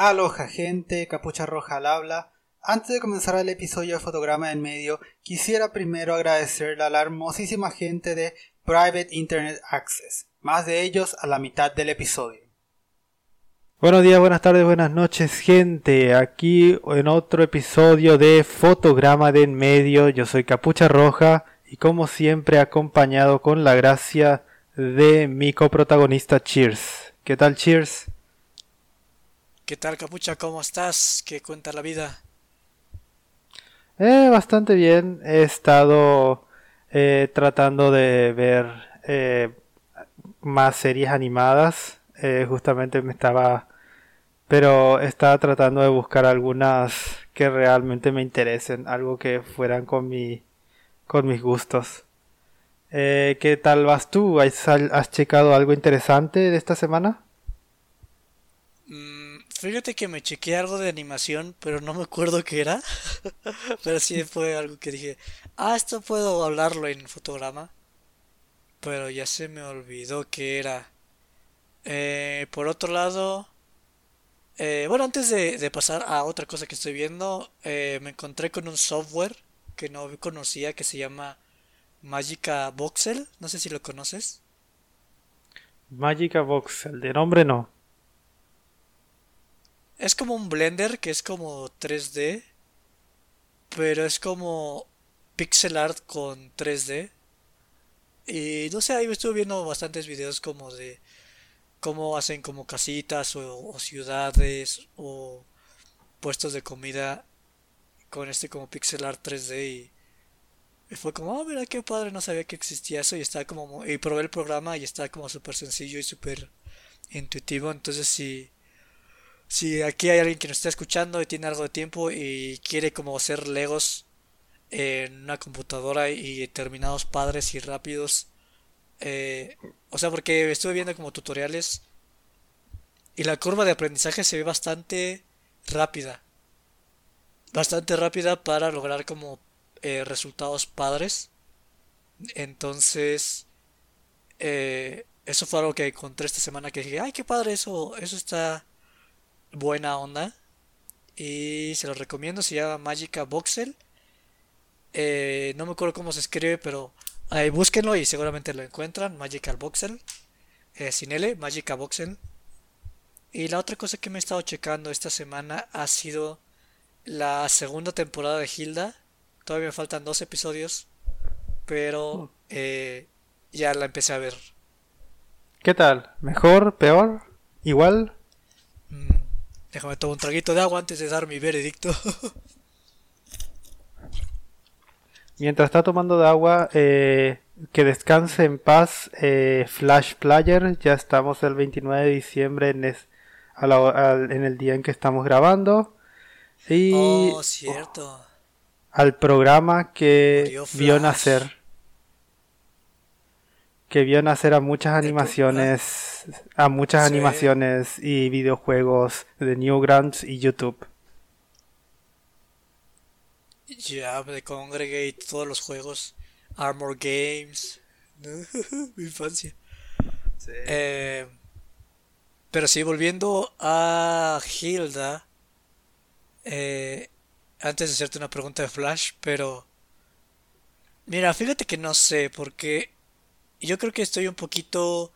Aloha gente, Capucha Roja al habla. Antes de comenzar el episodio de Fotograma en Medio, quisiera primero agradecerle a la hermosísima gente de Private Internet Access, más de ellos a la mitad del episodio. Buenos días, buenas tardes, buenas noches gente, aquí en otro episodio de Fotograma de en Medio, yo soy Capucha Roja y como siempre acompañado con la gracia de mi coprotagonista Cheers. ¿Qué tal Cheers? ¿Qué tal, Capucha? ¿Cómo estás? ¿Qué cuenta la vida? Eh, bastante bien. He estado eh, tratando de ver eh, más series animadas. Eh, justamente me estaba... Pero estaba tratando de buscar algunas que realmente me interesen. Algo que fueran con mi... con mis gustos. ¿Qué tal vas tú? ¿Has, ¿Has checado algo interesante de esta semana? Fíjate que me chequeé algo de animación, pero no me acuerdo qué era. pero sí fue algo que dije, ah, esto puedo hablarlo en fotograma. Pero ya se me olvidó qué era. Eh, por otro lado, eh, bueno, antes de, pasar a otra cosa que estoy viendo, eh, me encontré con un software que no conocía que se llama Magica Voxel. No sé si lo conoces. Magica Voxel, de nombre no. Es como un Blender que es como 3D, pero es como pixel art con 3D. Y no sé, ahí estuve viendo bastantes videos como de cómo hacen como casitas o, ciudades o puestos de comida con este como pixel art 3D y, fue como, ah, mira qué padre, no sabía que existía eso y está como, y probé el programa y está como súper sencillo y súper intuitivo, entonces sí, si aquí hay alguien que nos está escuchando y tiene algo de tiempo y quiere como hacer legos en una computadora y terminados padres y rápidos, eh, o sea, porque estuve viendo como tutoriales y la curva de aprendizaje se ve bastante rápida. Bastante rápida para lograr como eh, resultados padres. Entonces, eh, eso fue algo que encontré esta semana que dije, ay, qué padre, eso, eso está buena onda. Y se lo recomiendo, se llama Magica Voxel. Eh, no me acuerdo cómo se escribe, pero ahí búsquenlo y seguramente lo encuentran. Magical Voxel. Eh, sin L, Magica Voxel. Y la otra cosa que me he estado checando esta semana ha sido la segunda temporada de Hilda. Todavía me faltan dos episodios, pero oh. eh, ya la empecé a ver. ¿Qué tal? ¿Mejor? ¿Peor? ¿Igual? Mm, Déjame tomar un traguito de agua antes de dar mi veredicto. Mientras está tomando de agua, eh, que descanse en paz eh, Flash Player. Ya estamos el 29 de diciembre en, en el día en que estamos grabando. Y oh, cierto. al programa que vio nacer que vio nacer a muchas animaciones, a muchas animaciones y videojuegos de Newgrounds y YouTube. Ya, de Congregate, todos los juegos, Armor Games, mi infancia. Eh, pero sí, volviendo a Hilda, eh, antes de hacerte una pregunta de Flash, pero... Mira, fíjate que no sé, porque yo creo que estoy un poquito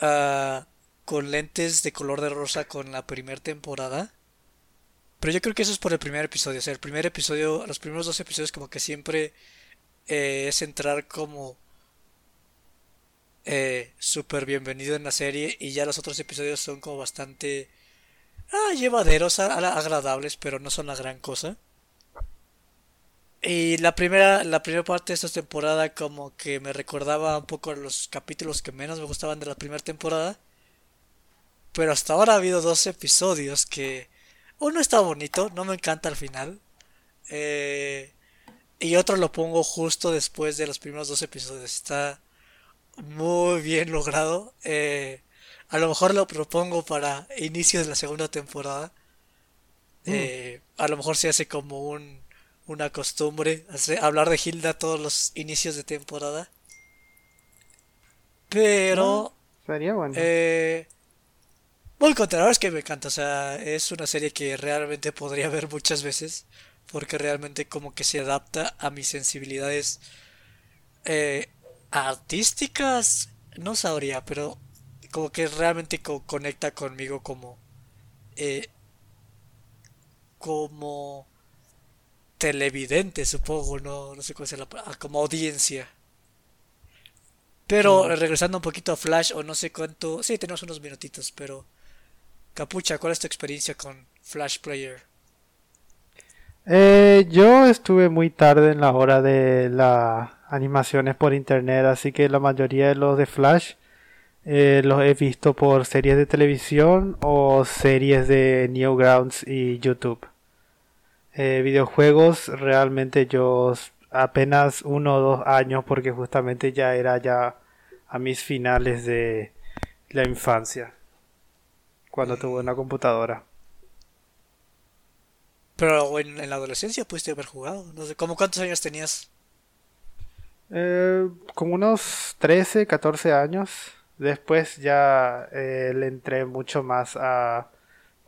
uh, con lentes de color de rosa con la primera temporada. Pero yo creo que eso es por el primer episodio. O sea, el primer episodio, los primeros dos episodios como que siempre eh, es entrar como eh, súper bienvenido en la serie y ya los otros episodios son como bastante ah, llevaderos, agradables, pero no son la gran cosa. Y la primera, la primera parte de esta temporada como que me recordaba un poco los capítulos que menos me gustaban de la primera temporada. Pero hasta ahora ha habido dos episodios que uno está bonito, no me encanta al final. Eh, y otro lo pongo justo después de los primeros dos episodios. Está muy bien logrado. Eh, a lo mejor lo propongo para inicio de la segunda temporada. Mm. Eh, a lo mejor se hace como un una costumbre hablar de Hilda todos los inicios de temporada. Pero... sería bueno. Eh, Muy contento, es que me encanta, o sea, es una serie que realmente podría ver muchas veces, porque realmente como que se adapta a mis sensibilidades eh, artísticas, no sabría, pero como que realmente conecta conmigo como eh, como televidente, supongo, no, no sé cómo se la como audiencia. Pero regresando un poquito a Flash, o no sé cuánto. Sí, tenemos unos minutitos, pero. Capucha, ¿cuál es tu experiencia con Flash Player? Eh, yo estuve muy tarde en la hora de las animaciones por internet, así que la mayoría de los de Flash eh, los he visto por series de televisión o series de Newgrounds y YouTube. Eh, videojuegos realmente yo apenas uno o dos años porque justamente ya era ya a mis finales de la infancia cuando tuve una computadora. Pero en, la adolescencia pudiste haber jugado. No sé, ¿cómo cuántos años tenías? Eh, como unos 13, 14 años. Después ya eh, le entré mucho más a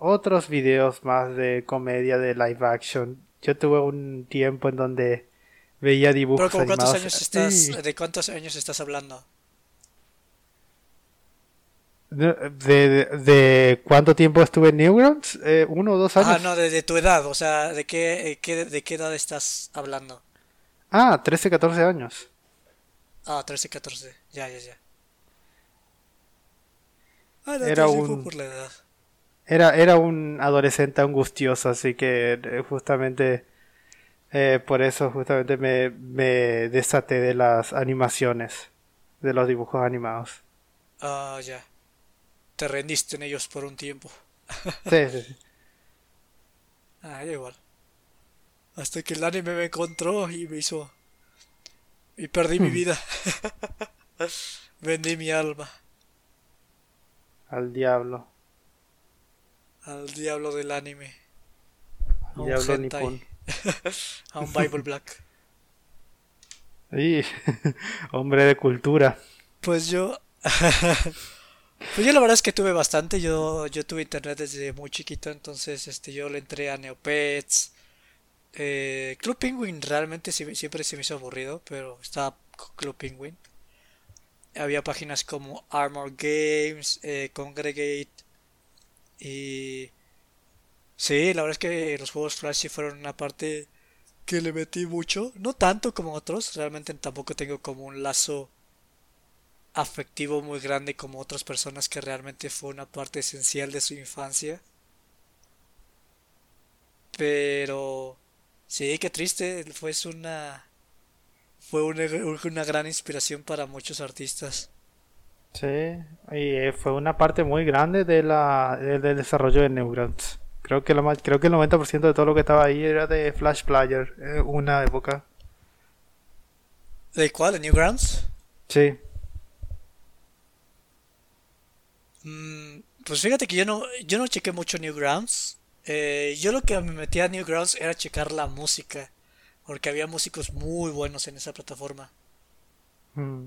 otros videos más de comedia de live action. Yo tuve un tiempo en donde veía dibujos ¿Pero cuántos años estás, ¿De cuántos años estás hablando? De, de, cuánto tiempo estuve en Newgrounds? Eh, ¿Uno o dos años? Ah, no, de, tu edad, o sea, ¿de qué, qué, ¿de qué edad estás hablando? Ah, 13, 14 años. Ah, 13, 14, ya, ya, ya. Ah, era un... por la edad. Era, era un adolescente angustioso, así que eh, justamente eh, por eso justamente me, me desaté de las animaciones, de los dibujos animados. Ah, ya te rendiste en ellos por un tiempo. sí, sí, sí. Ah, igual. Hasta que el anime me encontró y me hizo. Y perdí mi hmm. vida. Vendí mi alma. Al diablo. Al diablo del anime. Al diablo nipón. a un Bible Black. Y, hombre de cultura. Pues yo. Pues yo la verdad es que tuve bastante, yo, yo tuve internet desde muy chiquito, entonces este yo le entré a Neopets. Eh, Club Penguin realmente siempre se me hizo aburrido, pero estaba Club Penguin. Había páginas como Armor Games, eh, Congregate y... Sí, la verdad es que los juegos Flash sí fueron una parte que le metí mucho. No tanto como otros, realmente tampoco tengo como un lazo afectivo muy grande como otras personas que realmente fue una parte esencial de su infancia. Pero sí, qué triste, fue una fue una, gran inspiración para muchos artistas. Sí, y eh, fue una parte muy grande de la, del desarrollo de Newgrounds. Creo que, lo, creo que el 90% de todo lo que estaba ahí era de Flash Player, eh, una época. ¿De cuál? ¿De Newgrounds? Sí. Mm, pues fíjate que yo no, yo no chequé mucho Newgrounds. Eh, yo lo que me metía a Newgrounds era checar la música. Porque había músicos muy buenos en esa plataforma. Mm.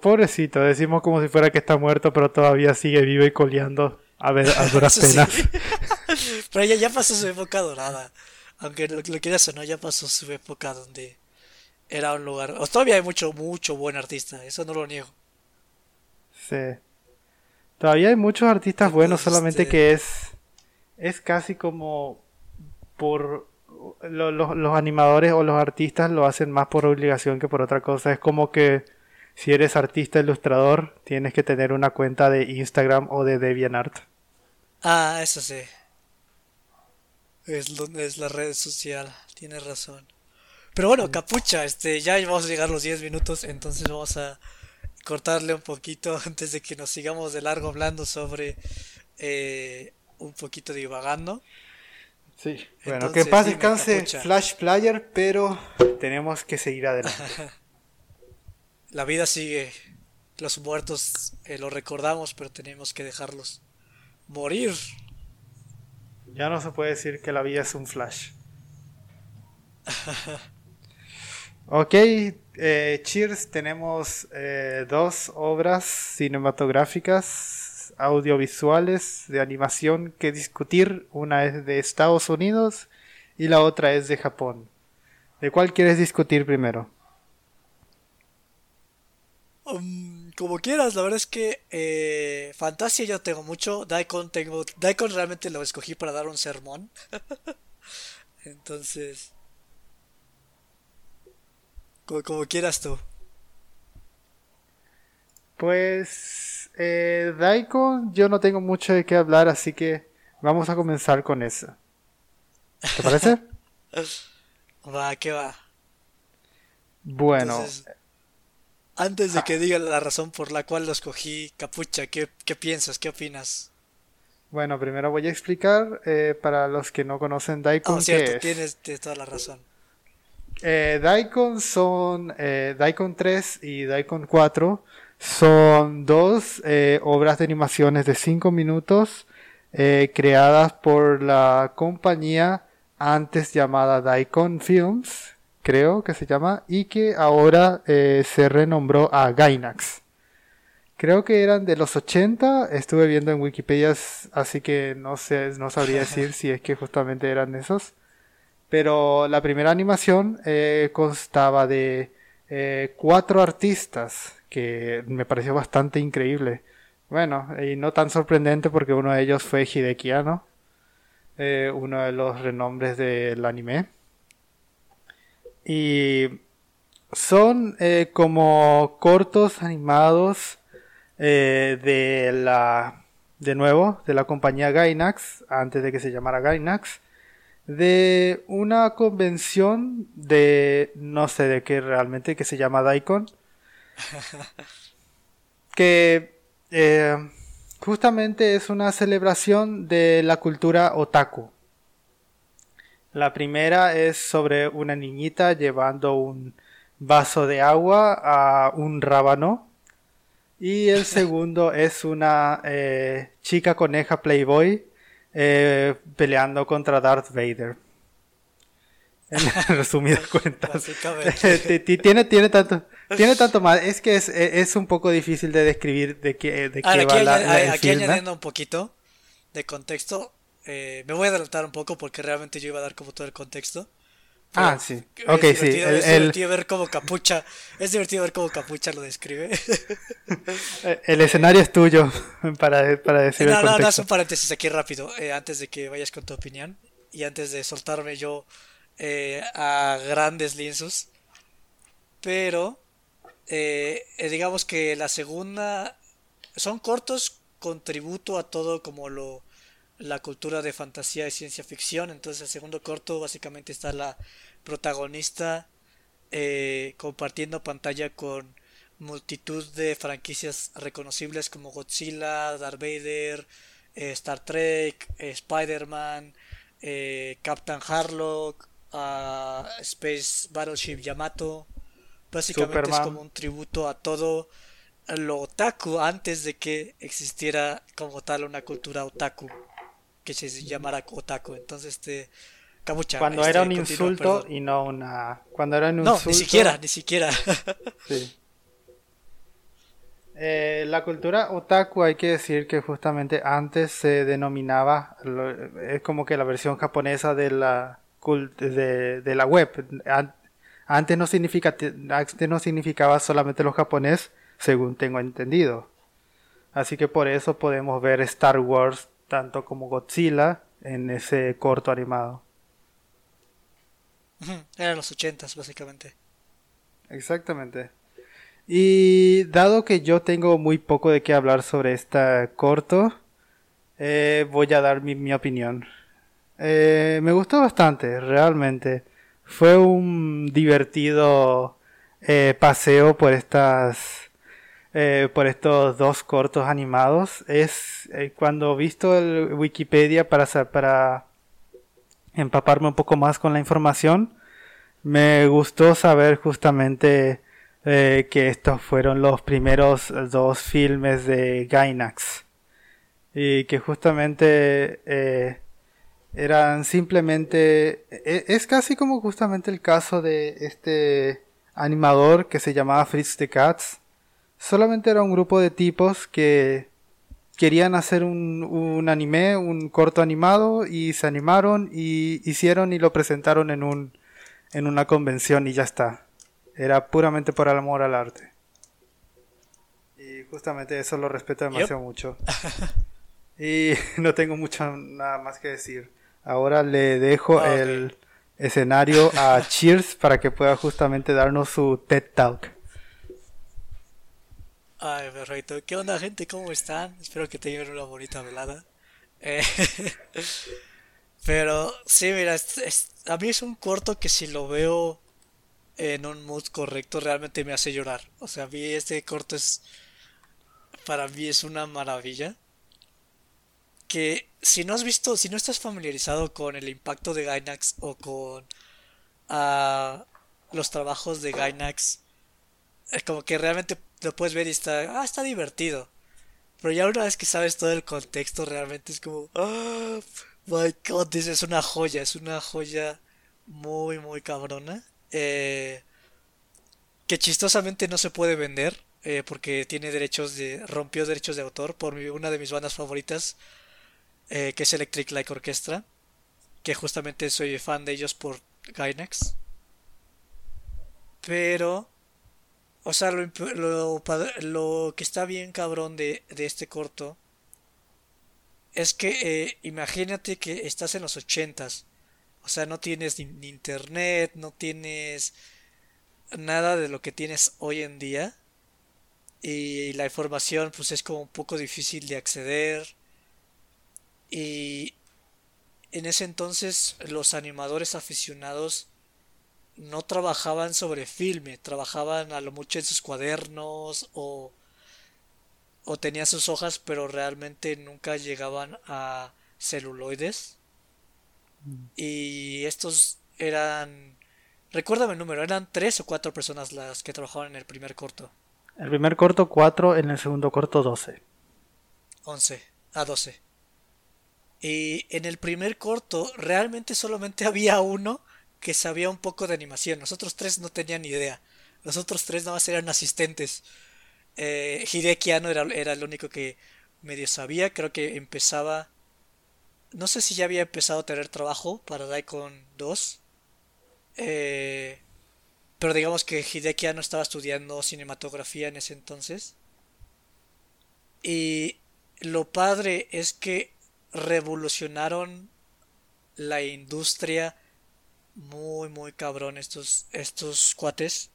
Pobrecito, decimos como si fuera que está muerto, pero todavía sigue vivo y coleando a, ver, a duras penas. pero ya, ya pasó su época dorada. Aunque lo, lo quieras o no, ya pasó su época donde era un lugar. O todavía hay mucho, mucho buen artista, eso no lo niego. Sí. Todavía hay muchos artistas buenos, solamente este que es es casi como por los animadores o los artistas lo hacen más por obligación que por otra cosa. Es como que si eres artista ilustrador, tienes que tener una cuenta de Instagram o de DeviantArt. Ah, eso sí. Es, es la red social, tienes razón. Pero bueno, capucha, este, ya vamos a llegar los 10 minutos, entonces vamos a cortarle un poquito antes de que nos sigamos de largo hablando sobre eh, un poquito divagando. Sí, bueno, que paz descanse Flash Player, pero tenemos que seguir adelante. La vida sigue. Los muertos eh, los recordamos, pero tenemos que dejarlos morir. Ya no se puede decir que la vida es un flash. ok, eh, Cheers, tenemos eh, dos obras cinematográficas audiovisuales de animación que discutir. Una es de Estados Unidos y la otra es de Japón. ¿De cuál quieres discutir primero? Um, como quieras, la verdad es que eh, Fantasia yo tengo mucho, Daikon tengo, Daikon realmente lo escogí para dar un sermón. Entonces, como, quieras tú. Pues eh, Daikon yo no tengo mucho de qué hablar, así que vamos a comenzar con eso. ¿Te parece? va, ¿qué va? Bueno. Antes de ah. que diga la razón por la cual lo escogí, Capucha, ¿qué, piensas? ¿Qué opinas? Bueno, primero voy a explicar eh, para los que no conocen Daikon. Oh, cierto, tienes toda la razón. Eh, Daikon son eh, Daikon 3 y Daikon 4 son dos obras de animaciones de 5 minutos creadas por la compañía antes llamada Daikon Films, creo que se llama, y que ahora se renombró a Gainax. Creo que eran de los 80, estuve viendo en Wikipedia, así que no sé, no sabría decir si es que justamente eran esos. Pero la primera animación eh, constaba de eh, cuatro artistas, que me pareció bastante increíble. Bueno, y no tan sorprendente porque uno de ellos fue Hideki Anno, eh, uno de los renombres del anime. Y son como cortos animados de la, de nuevo, de la compañía Gainax, antes de que se llamara Gainax de una convención de no sé de qué realmente que se llama Daikon que eh, justamente es una celebración de la cultura otaku la primera es sobre una niñita llevando un vaso de agua a un rábano y el segundo es una eh, chica coneja playboy eh, peleando contra Darth Vader. En resumidas cuentas. tiene, tiene tanto. Tiene tanto más. Es que es, es un poco difícil de describir de qué, de qué va la, Aquí añadiendo un poquito de contexto. Eh, me voy a adelantar un poco porque realmente yo iba a dar como todo el contexto. Ah, sí. Ok, sí. es divertido ver cómo Capucha. Es divertido ver cómo Capucha lo describe. el escenario es tuyo para, para decir no, el No, no, un paréntesis aquí rápido. Eh, antes de que vayas con tu opinión. Y antes de soltarme yo eh, a grandes lienzos. Pero. Eh, digamos que la segunda. Son cortos con tributo a todo como lo la cultura de fantasía y ciencia ficción. Entonces el segundo corto básicamente está la protagonista eh, compartiendo pantalla con multitud de franquicias reconocibles como Godzilla, Darth Vader, eh, Star Trek, eh, Spider-Man, Captain Harlock, Space Battleship Yamato. Básicamente es como un tributo a todo lo otaku antes de que existiera como tal una cultura otaku que se llamara otaku. Entonces, este. Cuando este, era un insulto y no una. Cuando era un insulto. No, ni siquiera, ni siquiera. sí. Eh, la cultura otaku hay que decir que justamente antes se denominaba, es como que la versión japonesa de la, de, de la web. Antes no, significa, antes no significaba solamente los japonés, según tengo entendido. Así que por eso podemos ver Star Wars tanto como Godzilla en ese corto animado. Eran los ochentas, básicamente. Exactamente. Y dado que yo tengo muy poco de qué hablar sobre este corto, eh, voy a dar mi, opinión. Eh, me gustó bastante, realmente. Fue un divertido eh, paseo por estas eh, por estos dos cortos animados es eh, cuando visto el Wikipedia para, para empaparme un poco más con la información, me gustó saber justamente eh, que estos fueron los primeros dos filmes de Gainax. Y que justamente eran simplemente e, es casi como justamente el caso de este animador que se llamaba Fritz the Cats solamente era un grupo de tipos que querían hacer un, un, anime, un corto animado y se animaron y hicieron y lo presentaron en un en una convención y ya está. Era puramente por el amor al arte. Y justamente eso lo respeto demasiado mucho. y no tengo mucho nada más que decir. Ahora le dejo el escenario a Cheers para que pueda justamente darnos su TED Talk. Ay, perfecto. ¿Qué onda, gente? ¿Cómo están? Espero que tengan una bonita velada. Eh, pero sí, mira, a mí es un corto que si lo veo en un mood correcto realmente me hace llorar. O sea, a mí este corto es... Para mí es una maravilla. Que si no has visto, si no estás familiarizado con el impacto de Gainax o con uh, los trabajos de Gainax, es como que realmente lo puedes ver y está, ah, está divertido. Pero ya una vez que sabes todo el contexto, realmente es como, oh my god, es una joya, es una joya muy, muy cabrona. Eh, que chistosamente no se puede vender, eh, porque tiene derechos de, rompió derechos de autor por una de mis bandas favoritas, eh, que es Electric Light Orchestra, que justamente soy fan de ellos por Gainax. Pero o sea, lo, lo, que está bien cabrón de, este corto es que eh, imagínate que estás en los ochentas. O sea, no tienes ni, internet, no tienes nada de lo que tienes hoy en día. Y la información pues es como un poco difícil de acceder. Y en ese entonces los animadores aficionados no trabajaban sobre filme, trabajaban a lo mucho en sus cuadernos o, o tenían sus hojas, pero realmente nunca llegaban a celuloides. Mm. Y estos eran, recuérdame el número, eran tres o cuatro personas las que trabajaban en el primer corto. El primer corto cuatro, en el segundo corto doce. Once, a doce. Y en el primer corto realmente solamente había uno que sabía un poco de animación. Nosotros tres no tenían ni idea. Los otros tres nada más eran asistentes. Eh, Hideki Anno era, era el único que medio sabía. Creo que empezaba. No sé si ya había empezado a tener trabajo para Daikon 2. Eh, pero digamos que Hideki Anno estaba estudiando cinematografía en ese entonces. Y lo padre es que revolucionaron la industria muy, muy cabrón estos, estos cuates.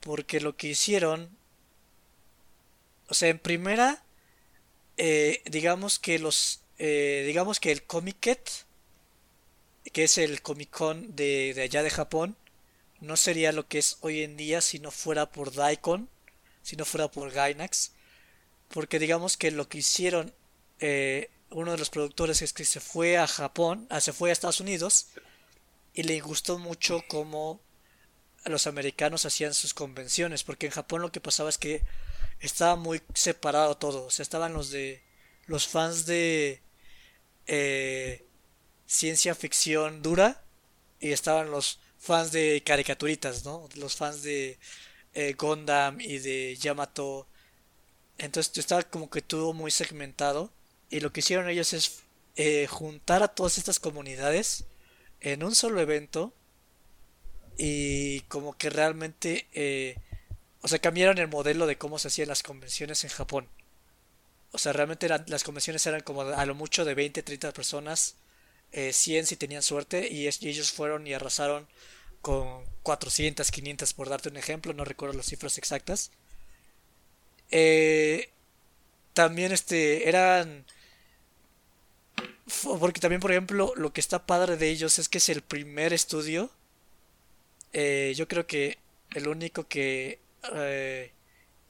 Porque lo que hicieron. O sea, en primera. Eh, digamos que los. Eh, digamos que el Comiket. Que es el Comic Con de, de allá de Japón. No sería lo que es hoy en día si no fuera por Daikon. Si no fuera por Gainax. Porque digamos que lo que hicieron. Eh, uno de los productores es que se fue a Japón. Ah, se fue a Estados Unidos y le gustó mucho cómo los americanos hacían sus convenciones, porque en Japón lo que pasaba es que estaba muy separado todo, o sea, estaban los de los fans de eh, ciencia ficción dura y estaban los fans de caricaturitas, ¿no? Los fans de eh, Gundam y de Yamato. Entonces estaba como que todo muy segmentado y lo que hicieron ellos es eh, juntar a todas estas comunidades en un solo evento y como que realmente, eh, o sea, cambiaron el modelo de cómo se hacían las convenciones en Japón. O sea, realmente las convenciones eran como a lo mucho de 20, 30 personas, eh, 100 si tenían suerte, y, ellos fueron y arrasaron con 400, 500 por darte un ejemplo, no recuerdo las cifras exactas. Eh, también este eran porque también, por ejemplo, lo que está padre de ellos es que es el primer estudio. Eh, yo creo que el único que eh,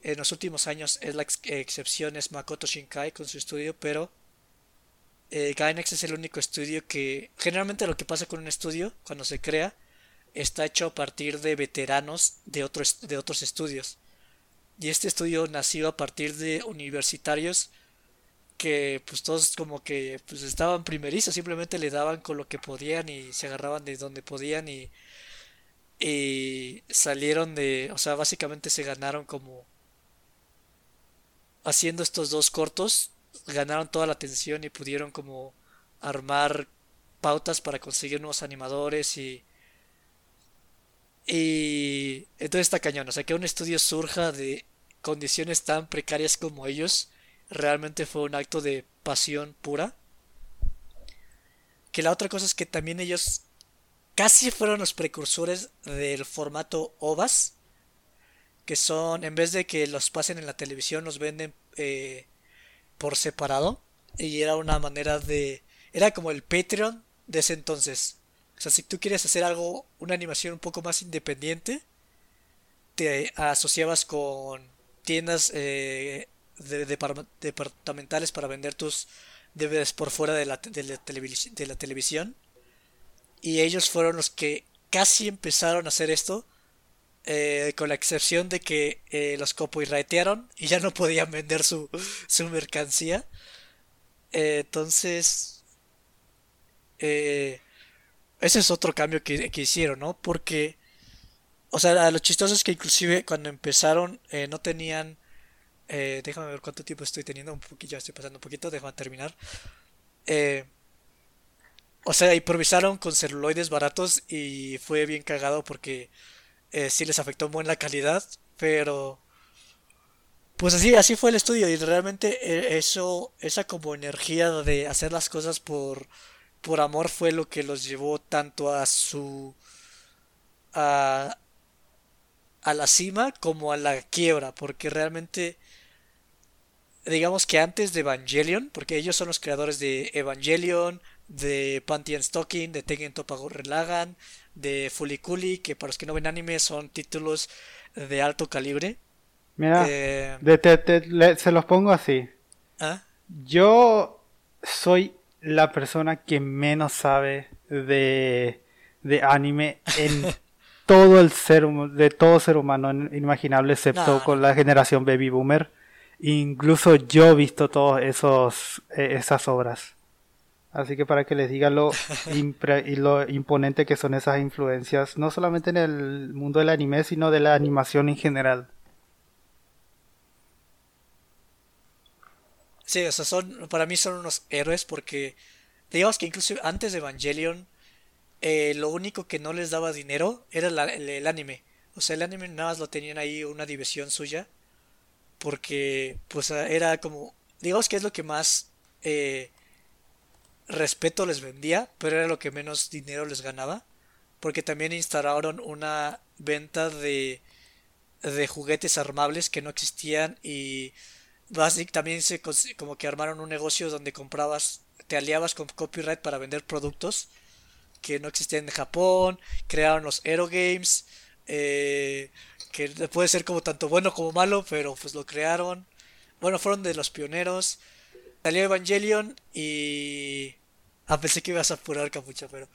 en los últimos años es la excepción es Makoto Shinkai con su estudio, pero eh, Gainax es el único estudio que generalmente lo que pasa con un estudio cuando se crea está hecho a partir de veteranos de otros, de otros estudios. Y este estudio nació a partir de universitarios que pues todos como que pues estaban primerizos, simplemente le daban con lo que podían y se agarraban de donde podían y, y salieron de, o sea, básicamente se ganaron como haciendo estos dos cortos, ganaron toda la atención y pudieron como armar pautas para conseguir nuevos animadores y y entonces está cañón, o sea que un estudio surja de condiciones tan precarias como ellos realmente fue un acto de pasión pura. Que la otra cosa es que también ellos casi fueron los precursores del formato OVAS, que son, en vez de que los pasen en la televisión, los venden eh, por separado. Y era una manera de... Era como el Patreon de ese entonces. O sea, si tú quieres hacer algo, una animación un poco más independiente, te asociabas con tiendas eh, de, departamentales para vender tus DVDs por fuera de la, de la, televisión. Y ellos fueron los que casi empezaron a hacer esto. Eh, con la excepción de que eh, los copyrightaron y ya no podían vender su, su mercancía. Eh, entonces, ese es otro cambio que, que, hicieron, ¿no? Porque, o sea, lo chistoso es que inclusive cuando empezaron no tenían eh, déjame ver cuánto tiempo estoy teniendo. Un poquito, ya estoy pasando un poquito. Déjame terminar. Eh, o sea, improvisaron con celuloides baratos y fue bien cagado porque eh, sí les afectó muy en la calidad. Pero pues así, así fue el estudio y realmente eso, esa como energía de hacer las cosas por, por amor fue lo que los llevó tanto a su a, a la cima como a la quiebra, porque realmente digamos que antes de Evangelion, porque ellos son los creadores de Evangelion, de Pantheon Stocking, de Tengen Toppa Relagan, de Fuliculi, que para los que no ven anime son títulos de alto calibre. Mira, eh, se los pongo así. ¿Ah? Yo soy la persona que menos sabe de, de anime en todo el ser de todo ser humano inimaginable excepto con la generación baby boomer Incluso yo he visto todas esos eh, esas obras. Así que para que les diga lo, y lo imponente que son esas influencias, no solamente en el mundo del anime, sino de la animación en general. Sí, o sea, son, para mí son unos héroes porque, digamos que incluso antes de Evangelion, eh, lo único que no les daba dinero era el, anime. O sea, el anime nada más lo tenían ahí una división suya porque pues era como, digamos que es lo que más eh, respeto les vendía, pero era lo que menos dinero les ganaba, porque también instalaron una venta de, de juguetes armables que no existían y básicamente también se como que armaron un negocio donde comprabas, te aliabas con copyright para vender productos que no existían en Japón, crearon los Aero Games, eh, que puede ser como tanto bueno como malo, pero pues lo crearon. Bueno, fueron de los pioneros. Salió Evangelion y... Ah, pensé que ibas a apurar capucha, pero...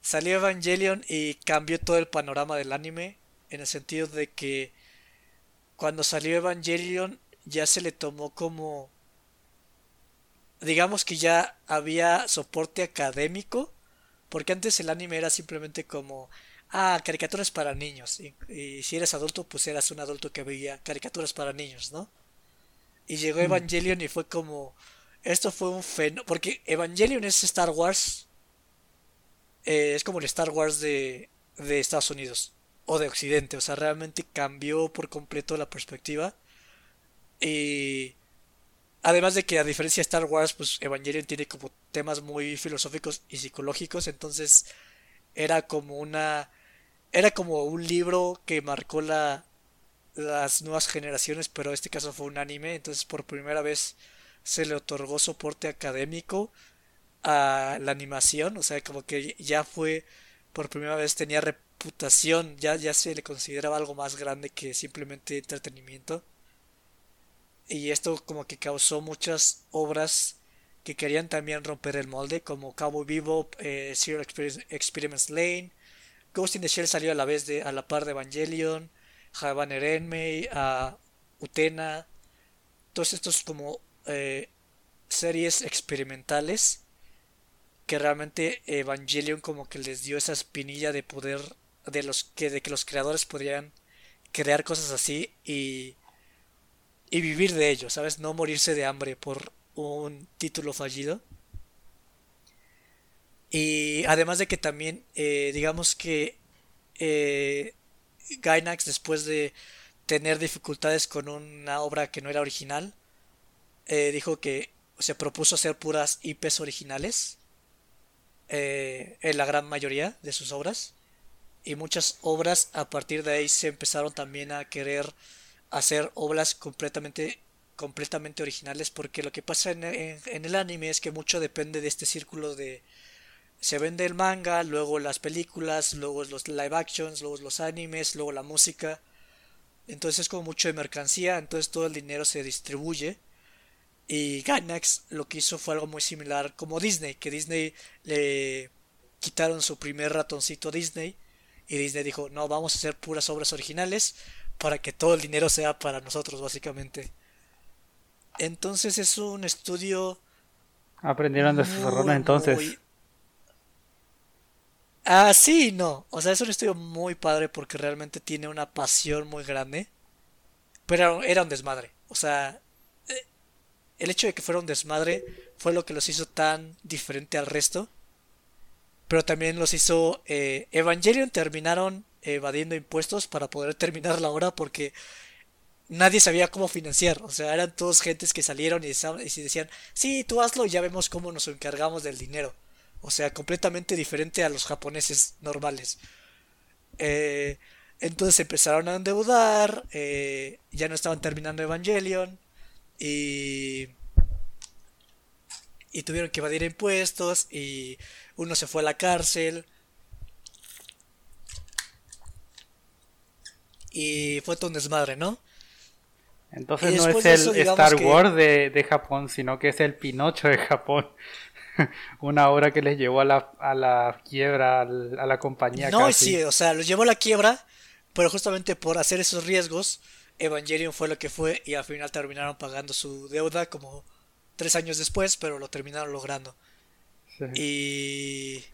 Salió Evangelion y cambió todo el panorama del anime. En el sentido de que cuando salió Evangelion ya se le tomó como... Digamos que ya había soporte académico. Porque antes el anime era simplemente como ah, caricaturas para niños. Y, si eres adulto, pues eras un adulto que veía caricaturas para niños, ¿no? Y llegó mm. Evangelion y fue como... Esto fue un fenómeno... Porque Evangelion es Star Wars. Eh, es como el Star Wars de, de Estados Unidos. O de Occidente. O sea, realmente cambió por completo la perspectiva. Y... Además de que a diferencia de Star Wars, pues Evangelion tiene como temas muy filosóficos y psicológicos. Entonces era como una era como un libro que marcó la, las nuevas generaciones, pero en este caso fue un anime, entonces por primera vez se le otorgó soporte académico a la animación, o sea, como que ya fue por primera vez tenía reputación, ya, ya se le consideraba algo más grande que simplemente entretenimiento. Y esto como que causó muchas obras que querían también romper el molde, como Cowboy Bebop, eh, Zero Experiments Lane, Ghost in the Shell salió a la vez de a la par de Evangelion, Havaner Enmei, a Utena, todos estos como eh, series experimentales que realmente Evangelion como que les dio esa espinilla de poder de los que de que los creadores podrían crear cosas así y y vivir de ello, ¿sabes? No morirse de hambre por un título fallido. Y además de que también, eh, digamos que eh, Gainax, después de tener dificultades con una obra que no era original, eh, dijo que se propuso hacer puras IPs originales eh, en la gran mayoría de sus obras. Y muchas obras a partir de ahí se empezaron también a querer hacer obras completamente completamente originales porque lo que pasa en, en, el anime es que mucho depende de este círculo de se vende el manga, luego las películas, luego los live actions, luego los animes, luego la música. Entonces es como mucho de mercancía, entonces todo el dinero se distribuye. Y Gainax lo que hizo fue algo muy similar como Disney, que Disney le quitaron su primer ratoncito Disney y Disney dijo, no, vamos a hacer puras obras originales para que todo el dinero sea para nosotros, básicamente. Entonces es un estudio... Aprendieron de sus errores entonces. Ah, sí, no. O sea, es un estudio muy padre porque realmente tiene una pasión muy grande. Pero era un desmadre. O sea, eh, el hecho de que fuera un desmadre fue lo que los hizo tan diferente al resto. Pero también los hizo... Eh, Evangelion terminaron evadiendo impuestos para poder terminar la obra porque nadie sabía cómo financiar. O sea, eran todos gentes que salieron y, y decían, sí, tú hazlo y ya vemos cómo nos encargamos del dinero. O sea, completamente diferente a los japoneses normales. Eh, entonces empezaron a endeudar, eh, ya no estaban terminando Evangelion y, y tuvieron que evadir impuestos y uno se fue a la cárcel. Y fue todo un desmadre, ¿no? Entonces no es el Star Wars de, de Japón, sino que es el Pinocho de Japón. una obra que les llevó a la, a la quiebra, a la compañía. No, sí, o sea, los llevó a la quiebra, pero justamente por hacer esos riesgos, Evangelion fue lo que fue y al final terminaron pagando su deuda como tres años después, pero lo terminaron logrando. Y...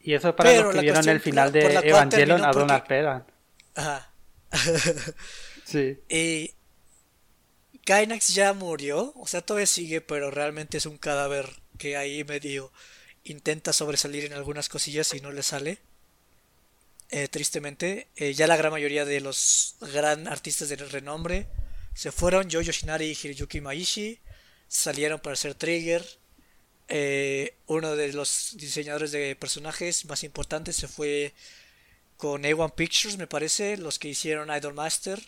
Y eso es para los que vieron el final de Evangelion a Donald porque... Ajá. sí. Y Gainax ya murió, o sea, todavía sigue, pero realmente es un cadáver que ahí medio intenta sobresalir en algunas cosillas y no le sale. Eh, tristemente, eh, ya la gran mayoría de los gran artistas de renombre se fueron. Yo Yoshinari y Hiroyuki Maishi salieron para hacer Trigger. Eh, uno de los diseñadores de personajes más importantes se fue con A1 Pictures, me parece, los que hicieron Idol Master.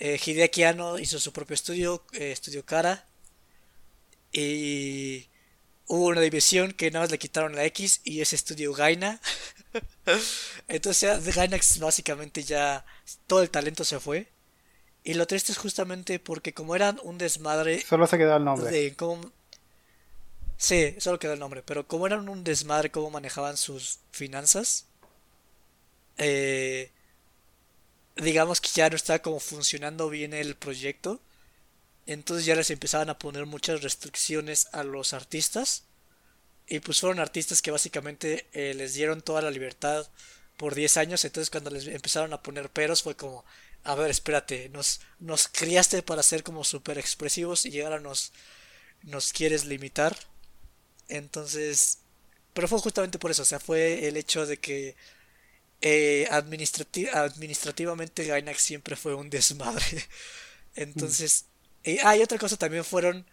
Hideaki Anno hizo su propio estudio, Estudio Kara. Y hubo una división que nada más le quitaron la X y es estudio Gaina. Entonces Gainax básicamente ya todo el talento se fue. Y lo triste es justamente porque como eran un desmadre... Solo se quedó el nombre. De Sí, solo quedó el nombre. Pero como eran un desmadre cómo manejaban sus finanzas, eh, digamos que ya no estaba como funcionando bien el proyecto. Entonces ya les empezaban a poner muchas restricciones a los artistas. Y pues fueron artistas que básicamente eh, les dieron toda la libertad por 10 años. Entonces cuando les empezaron a poner peros fue como, a ver, espérate, nos, nos criaste para ser como súper expresivos y ahora nos, nos quieres limitar. Entonces, pero fue justamente por eso, o sea, fue el hecho de que eh, administrativamente Gainax siempre fue un desmadre. Entonces, y, ah, y otra cosa también fueron.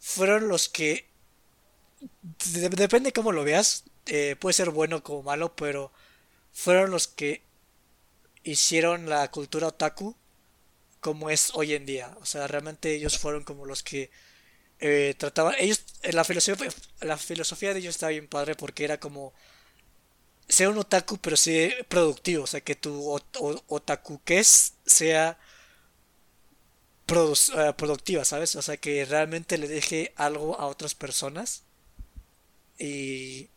Fueron los que. depende cómo lo veas. Eh, puede ser bueno como malo, pero. Fueron los que hicieron la cultura otaku como es hoy en día. O sea, realmente ellos fueron como los que eh, trataban. Ellos. La filosofía, la filosofía de ellos estaba bien padre porque era como. Ser un otaku, pero ser productivo. O sea, que tu otaku que es sea eh, productiva, ¿sabes? O sea, que realmente le deje algo a otras personas. Y,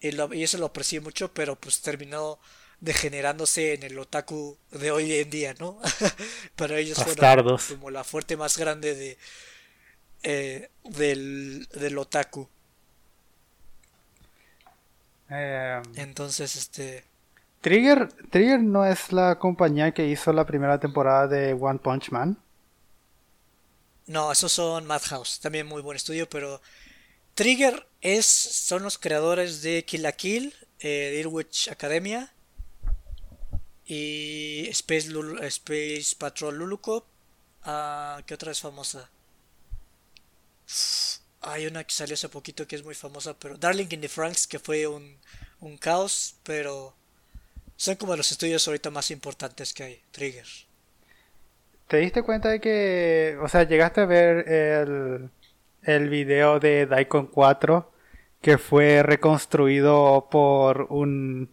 y, eso lo aprecié mucho, pero pues terminó degenerándose en el otaku de hoy en día, ¿no? pero ellos fueron como la fuerte más grande de eh, del, del otaku. Eh, Entonces, este... Trigger, Trigger no es la compañía que hizo la primera temporada de One Punch Man. No, esos son Madhouse, también muy buen estudio, pero Trigger es, son los creadores de Kill la Kill, eh, Academia y Space, Space Patrol Lulucop. Ah, ¿Qué otra es famosa? Hay una que salió hace poquito que es muy famosa, pero Darling in the Franks, que fue un, un caos, pero son como los estudios ahorita más importantes que hay, Trigger. ¿Te diste cuenta de que, o sea, llegaste a ver el, el video de Daikon 4 que fue reconstruido por un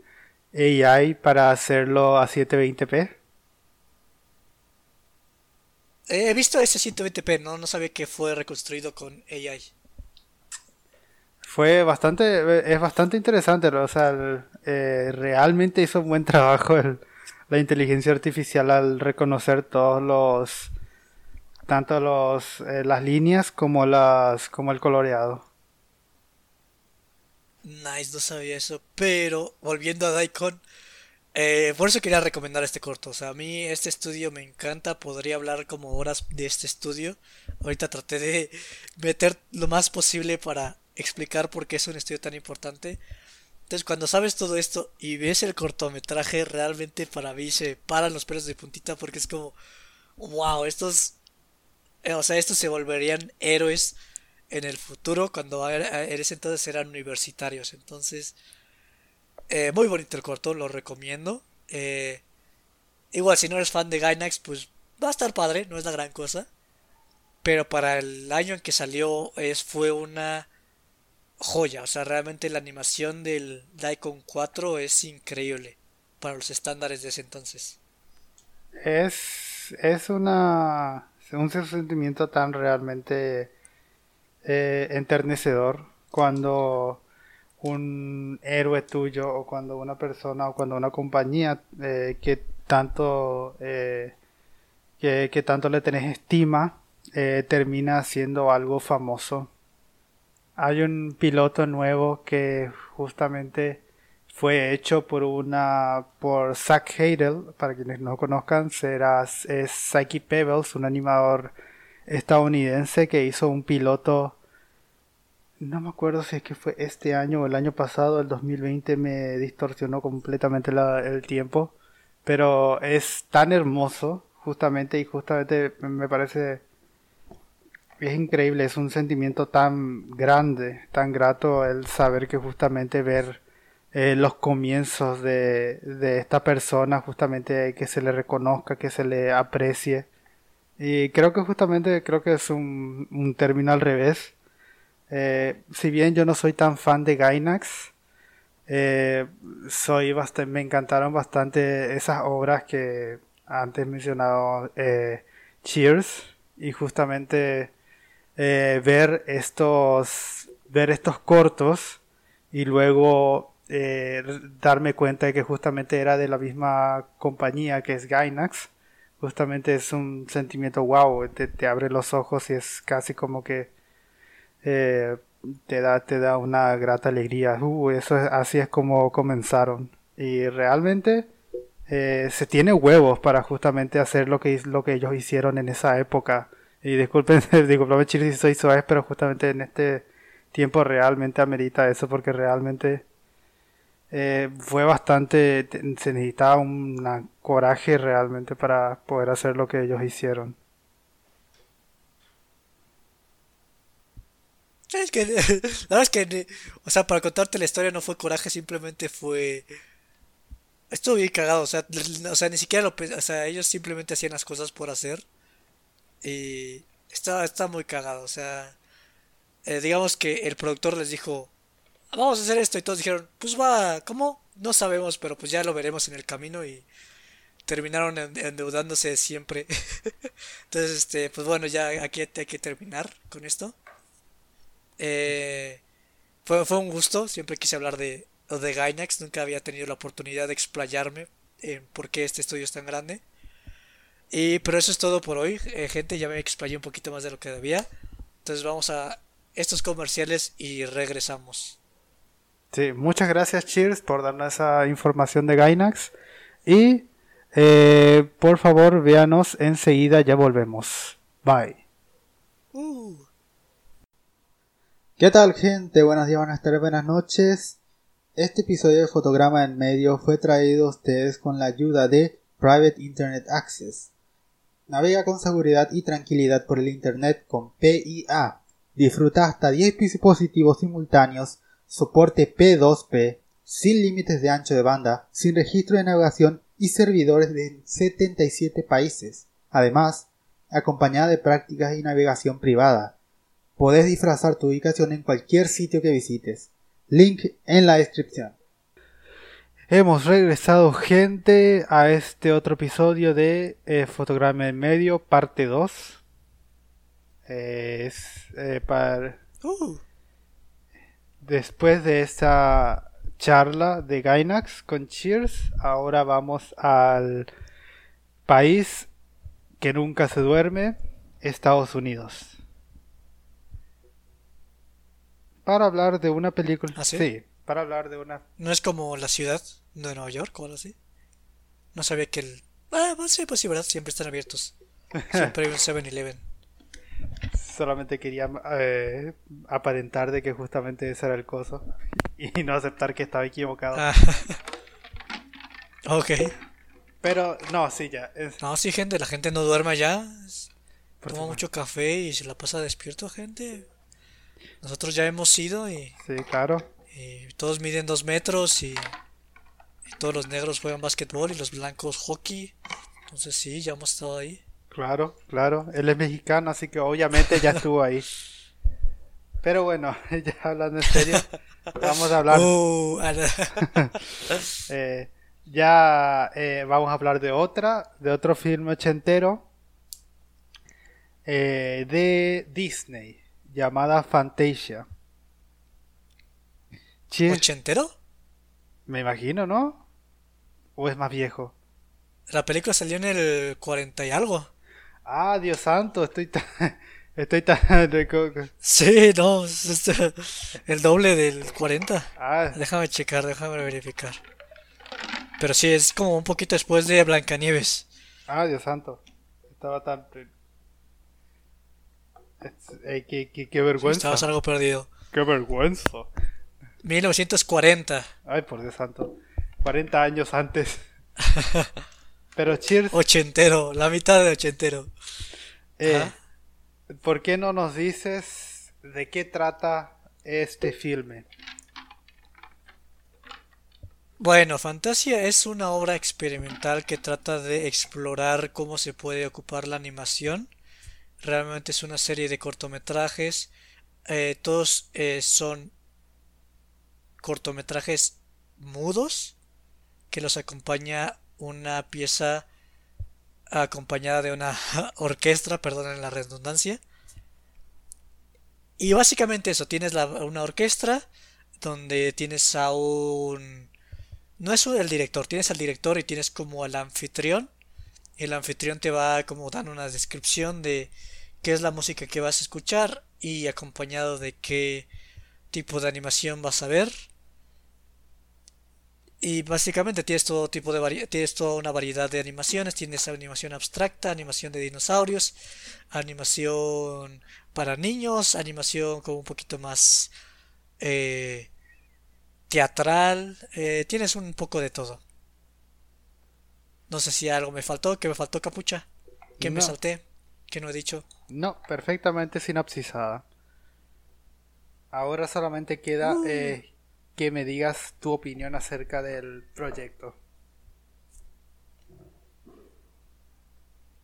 AI para hacerlo a 720p? He visto ese 120p, no, no sabía que fue reconstruido con AI. Fue bastante, es bastante interesante, o sea, eh, realmente hizo un buen trabajo la inteligencia artificial al reconocer todos los, tanto los, eh, las líneas como las, como el coloreado. Nice, no sabía eso, pero volviendo a Daikon, eh, por eso quería recomendar este corto. O sea, a mí este estudio me encanta. Podría hablar como horas de este estudio. Ahorita traté de meter lo más posible para explicar por qué es un estudio tan importante. Entonces, cuando sabes todo esto y ves el cortometraje, realmente para mí se paran los pelos de puntita porque es como, wow, estos, eh, o sea, estos se volverían héroes en el futuro cuando eres entonces eran universitarios. Entonces, eh, muy bonito el corto, lo recomiendo. Eh, igual, si no eres fan de Gainax, pues va a estar padre, no es la gran cosa. Pero para el año en que salió, es, fue una joya. O sea, realmente la animación del Daikon 4 es increíble para los estándares de ese entonces. Es, es una, un sentimiento tan realmente eh, enternecedor cuando un héroe tuyo o cuando una persona o cuando una compañía eh, que tanto eh, que, que, tanto le tenés estima termina siendo algo famoso hay un piloto nuevo que justamente fue hecho por una por Zack Hadel, para quienes no conozcan, será es Psyche Pebbles, un animador estadounidense que hizo un piloto no me acuerdo si es que fue este año o el año pasado, el 2020 me distorsionó completamente el tiempo, pero es tan hermoso justamente y justamente me parece es increíble, es un sentimiento tan grande, tan grato el saber que justamente ver eh, los comienzos de, de, esta persona, justamente que se le reconozca, que se le aprecie. Y creo que justamente creo que es un, un término al revés. Eh, si bien yo no soy tan fan de Gainax, eh, soy bastante, me encantaron bastante esas obras que antes mencionado Cheers y justamente eh, ver estos ver estos cortos y luego eh, darme cuenta de que justamente era de la misma compañía que es Gainax. Justamente es un sentimiento wow te, abre los ojos y es casi como que eh, te da te da una grata alegría. Uh, eso es, así es como comenzaron. Y realmente se tiene huevos para justamente hacer lo que lo que ellos hicieron en esa época y disculpen, disculpen si soy suave, pero justamente en este tiempo realmente amerita eso porque realmente eh, fue bastante, se necesitaba un coraje realmente para poder hacer lo que ellos hicieron. Es que, la verdad es que, o sea, para contarte la historia no fue coraje, simplemente fue... Estuvo bien cagado, o sea, o sea, ni siquiera lo... O sea, ellos simplemente hacían las cosas por hacer. Y está, está muy cagado, o sea, eh, digamos que el productor les dijo, vamos a hacer esto y todos dijeron, pues va, ¿cómo? No sabemos, pero pues ya lo veremos en el camino y terminaron endeudándose siempre. Entonces, este, pues bueno, ya aquí hay que terminar con esto. Eh, fue, fue un gusto, siempre quise hablar de, de Gainax, nunca había tenido la oportunidad de explayarme en por qué este estudio es tan grande. Y, pero eso es todo por hoy, eh, gente. Ya me explayé un poquito más de lo que debía. Entonces vamos a estos comerciales y regresamos. Sí, muchas gracias Cheers por darnos esa información de Gainax. Y eh, por favor, véanos enseguida, ya volvemos. Bye. Uh. ¿Qué tal gente? Buenos días, buenas tardes, buenas noches. Este episodio de Fotograma en Medio fue traído a ustedes con la ayuda de Private Internet Access. Navega con seguridad y tranquilidad por el Internet con PIA. Disfruta hasta 10 dispositivos simultáneos, soporte P2P, sin límites de ancho de banda, sin registro de navegación y servidores de 77 países. Además, acompañada de prácticas y navegación privada. Podés disfrazar tu ubicación en cualquier sitio que visites. Link en la descripción. Hemos regresado gente a este otro episodio de eh, Fotograma en Medio, parte 2. Eh, es eh, para... Uh. Después de esta charla de Gainax con Cheers, ahora vamos al país que nunca se duerme, Estados Unidos. Para hablar de una película. ¿Ah, sí? Para hablar de una. ¿No es como la ciudad de Nueva York o algo así? No sabía que el. Ah, pues sí, pues sí, ¿verdad? Siempre están abiertos. Siempre hay un 7-Eleven. Solamente quería eh, aparentar de que justamente ese era el coso. Y no aceptar que estaba equivocado. Ah. ok. Pero, no, sí, ya. es- No, sí, gente, la gente no duerme ya. Por Toma mucho café y se la pasa despierto, gente. Nosotros ya hemos ido y, Sí, claro. Y todos miden dos metros y, y todos los negros juegan básquetbol y los blancos hockey. Entonces sí, ya hemos estado ahí. Claro, claro. Él es mexicano, así que obviamente ya estuvo ahí. Pero bueno, ya hablando en serio, vamos a hablar. Uh, eh, ya eh, vamos a hablar de otra, de otro filme ochentero eh, de Disney llamada Fantasia. Che, ¿Ochentero? me imagino, ¿no? ¿O es más viejo? La película salió en el 40 y algo. Ah, Dios santo, estoy tan... Estoy tan... Sí, no, es este- el doble del 40. Ah, Déjame checar, déjame verificar. Pero sí, es como un poquito después de Blancanieves. ah, Dios santo. Estaba tan... Eh, qué, qué- qué vergüenza. Estabas algo perdido. Qué vergüenza. 1940. Ay, por Dios santo. 40 años antes. Pero Cheers, Ochentero, la mitad de ochentero. eh. ¿por qué no nos dices de qué trata este filme? Bueno, Fantasia es una obra experimental que trata de explorar cómo se puede ocupar la animación. Realmente es una serie de cortometrajes. eh, todos eh, son cortometrajes mudos que los acompaña una pieza acompañada de una orquesta, perdonen la redundancia. Y básicamente eso, tienes la- una orquesta donde tienes a un... No es el director, tienes al director y tienes como al anfitrión. El anfitrión te va como dando una descripción de qué es la música que vas a escuchar y acompañado de qué tipo de animación vas a ver. Y básicamente tienes todo tipo de tienes toda una variedad de animaciones, tienes animación abstracta, animación de dinosaurios, animación para niños, animación como un poquito más eh, teatral, eh, tienes un poco de todo. No sé si algo me faltó, que me faltó capucha, que me salté, que no he dicho. No, perfectamente sinapsizada. Ahora solamente queda Uh. eh, que me digas tu opinión acerca del proyecto.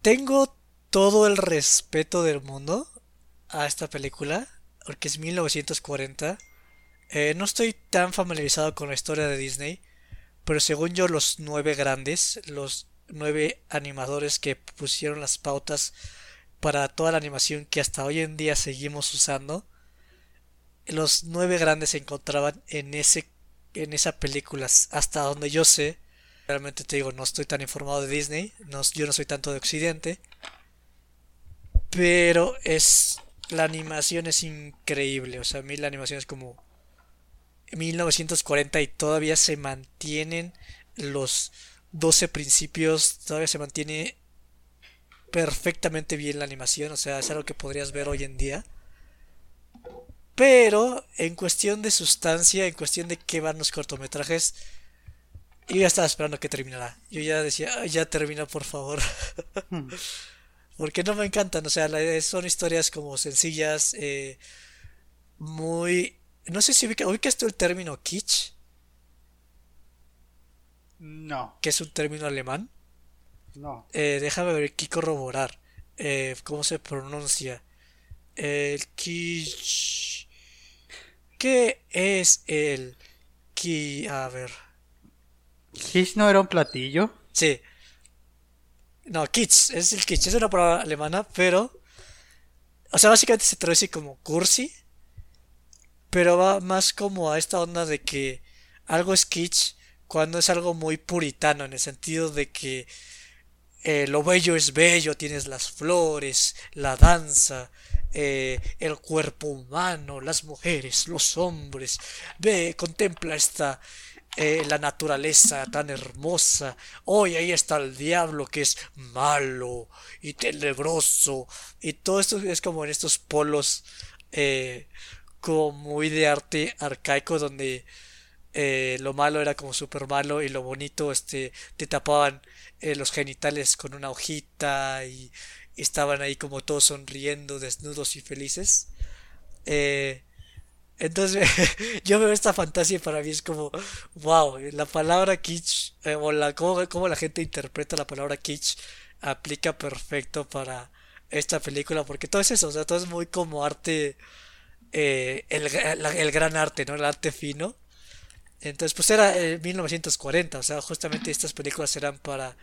Tengo todo el respeto del mundo a esta película, porque es 1940. Eh, no estoy tan familiarizado con la historia de Disney, pero según yo los nueve grandes, los nueve animadores que pusieron las pautas para toda la animación que hasta hoy en día seguimos usando, los nueve grandes se encontraban en ese en esa película hasta donde yo sé realmente te digo no estoy tan informado de Disney yo no soy tanto de Occidente pero es la animación es increíble o sea a mí la animación es como 1940 y todavía se mantienen los 12 principios todavía se mantiene perfectamente bien la animación, o sea, es algo que podrías ver hoy en día. Pero en cuestión de sustancia, en cuestión de qué van los cortometrajes, yo ya estaba esperando que terminara. Yo ya decía, ya termina por favor. Porque no me encantan, o sea, son historias como sencillas, eh, muy... No sé si ubica, ubicas tú el término kitsch. No. Que es un término alemán. No. Eh, déjame ver aquí corroborar. Eh, ¿Cómo se pronuncia? El kitsch. ¿Qué es el ki? A ver. ¿Kitsch no era un platillo? Sí. No, kitsch. Es el kitsch. Es una palabra alemana, pero. O sea, básicamente se traduce como cursi. Pero va más como a esta onda de que algo es kitsch cuando es algo muy puritano, en el sentido de que eh, lo bello es bello, tienes las flores, la danza, eh, el cuerpo humano, las mujeres, los hombres. Ve, contempla esta, eh, la naturaleza tan hermosa. Hoy ahí está el diablo que es malo y tenebroso. Y todo esto es como en estos polos como muy de arte arcaico donde eh, lo malo era como súper malo y lo bonito este te tapaban eh, los genitales con una hojita y, estaban ahí como todos sonriendo desnudos y felices. Eh, entonces yo veo esta fantasía y para mí es como wow la palabra kitsch o la cómo, la gente interpreta la palabra kitsch aplica perfecto para esta película porque todo es eso o sea todo es muy como arte el, el gran arte no el arte fino. Entonces, pues era 1940, o sea, justamente estas películas eran para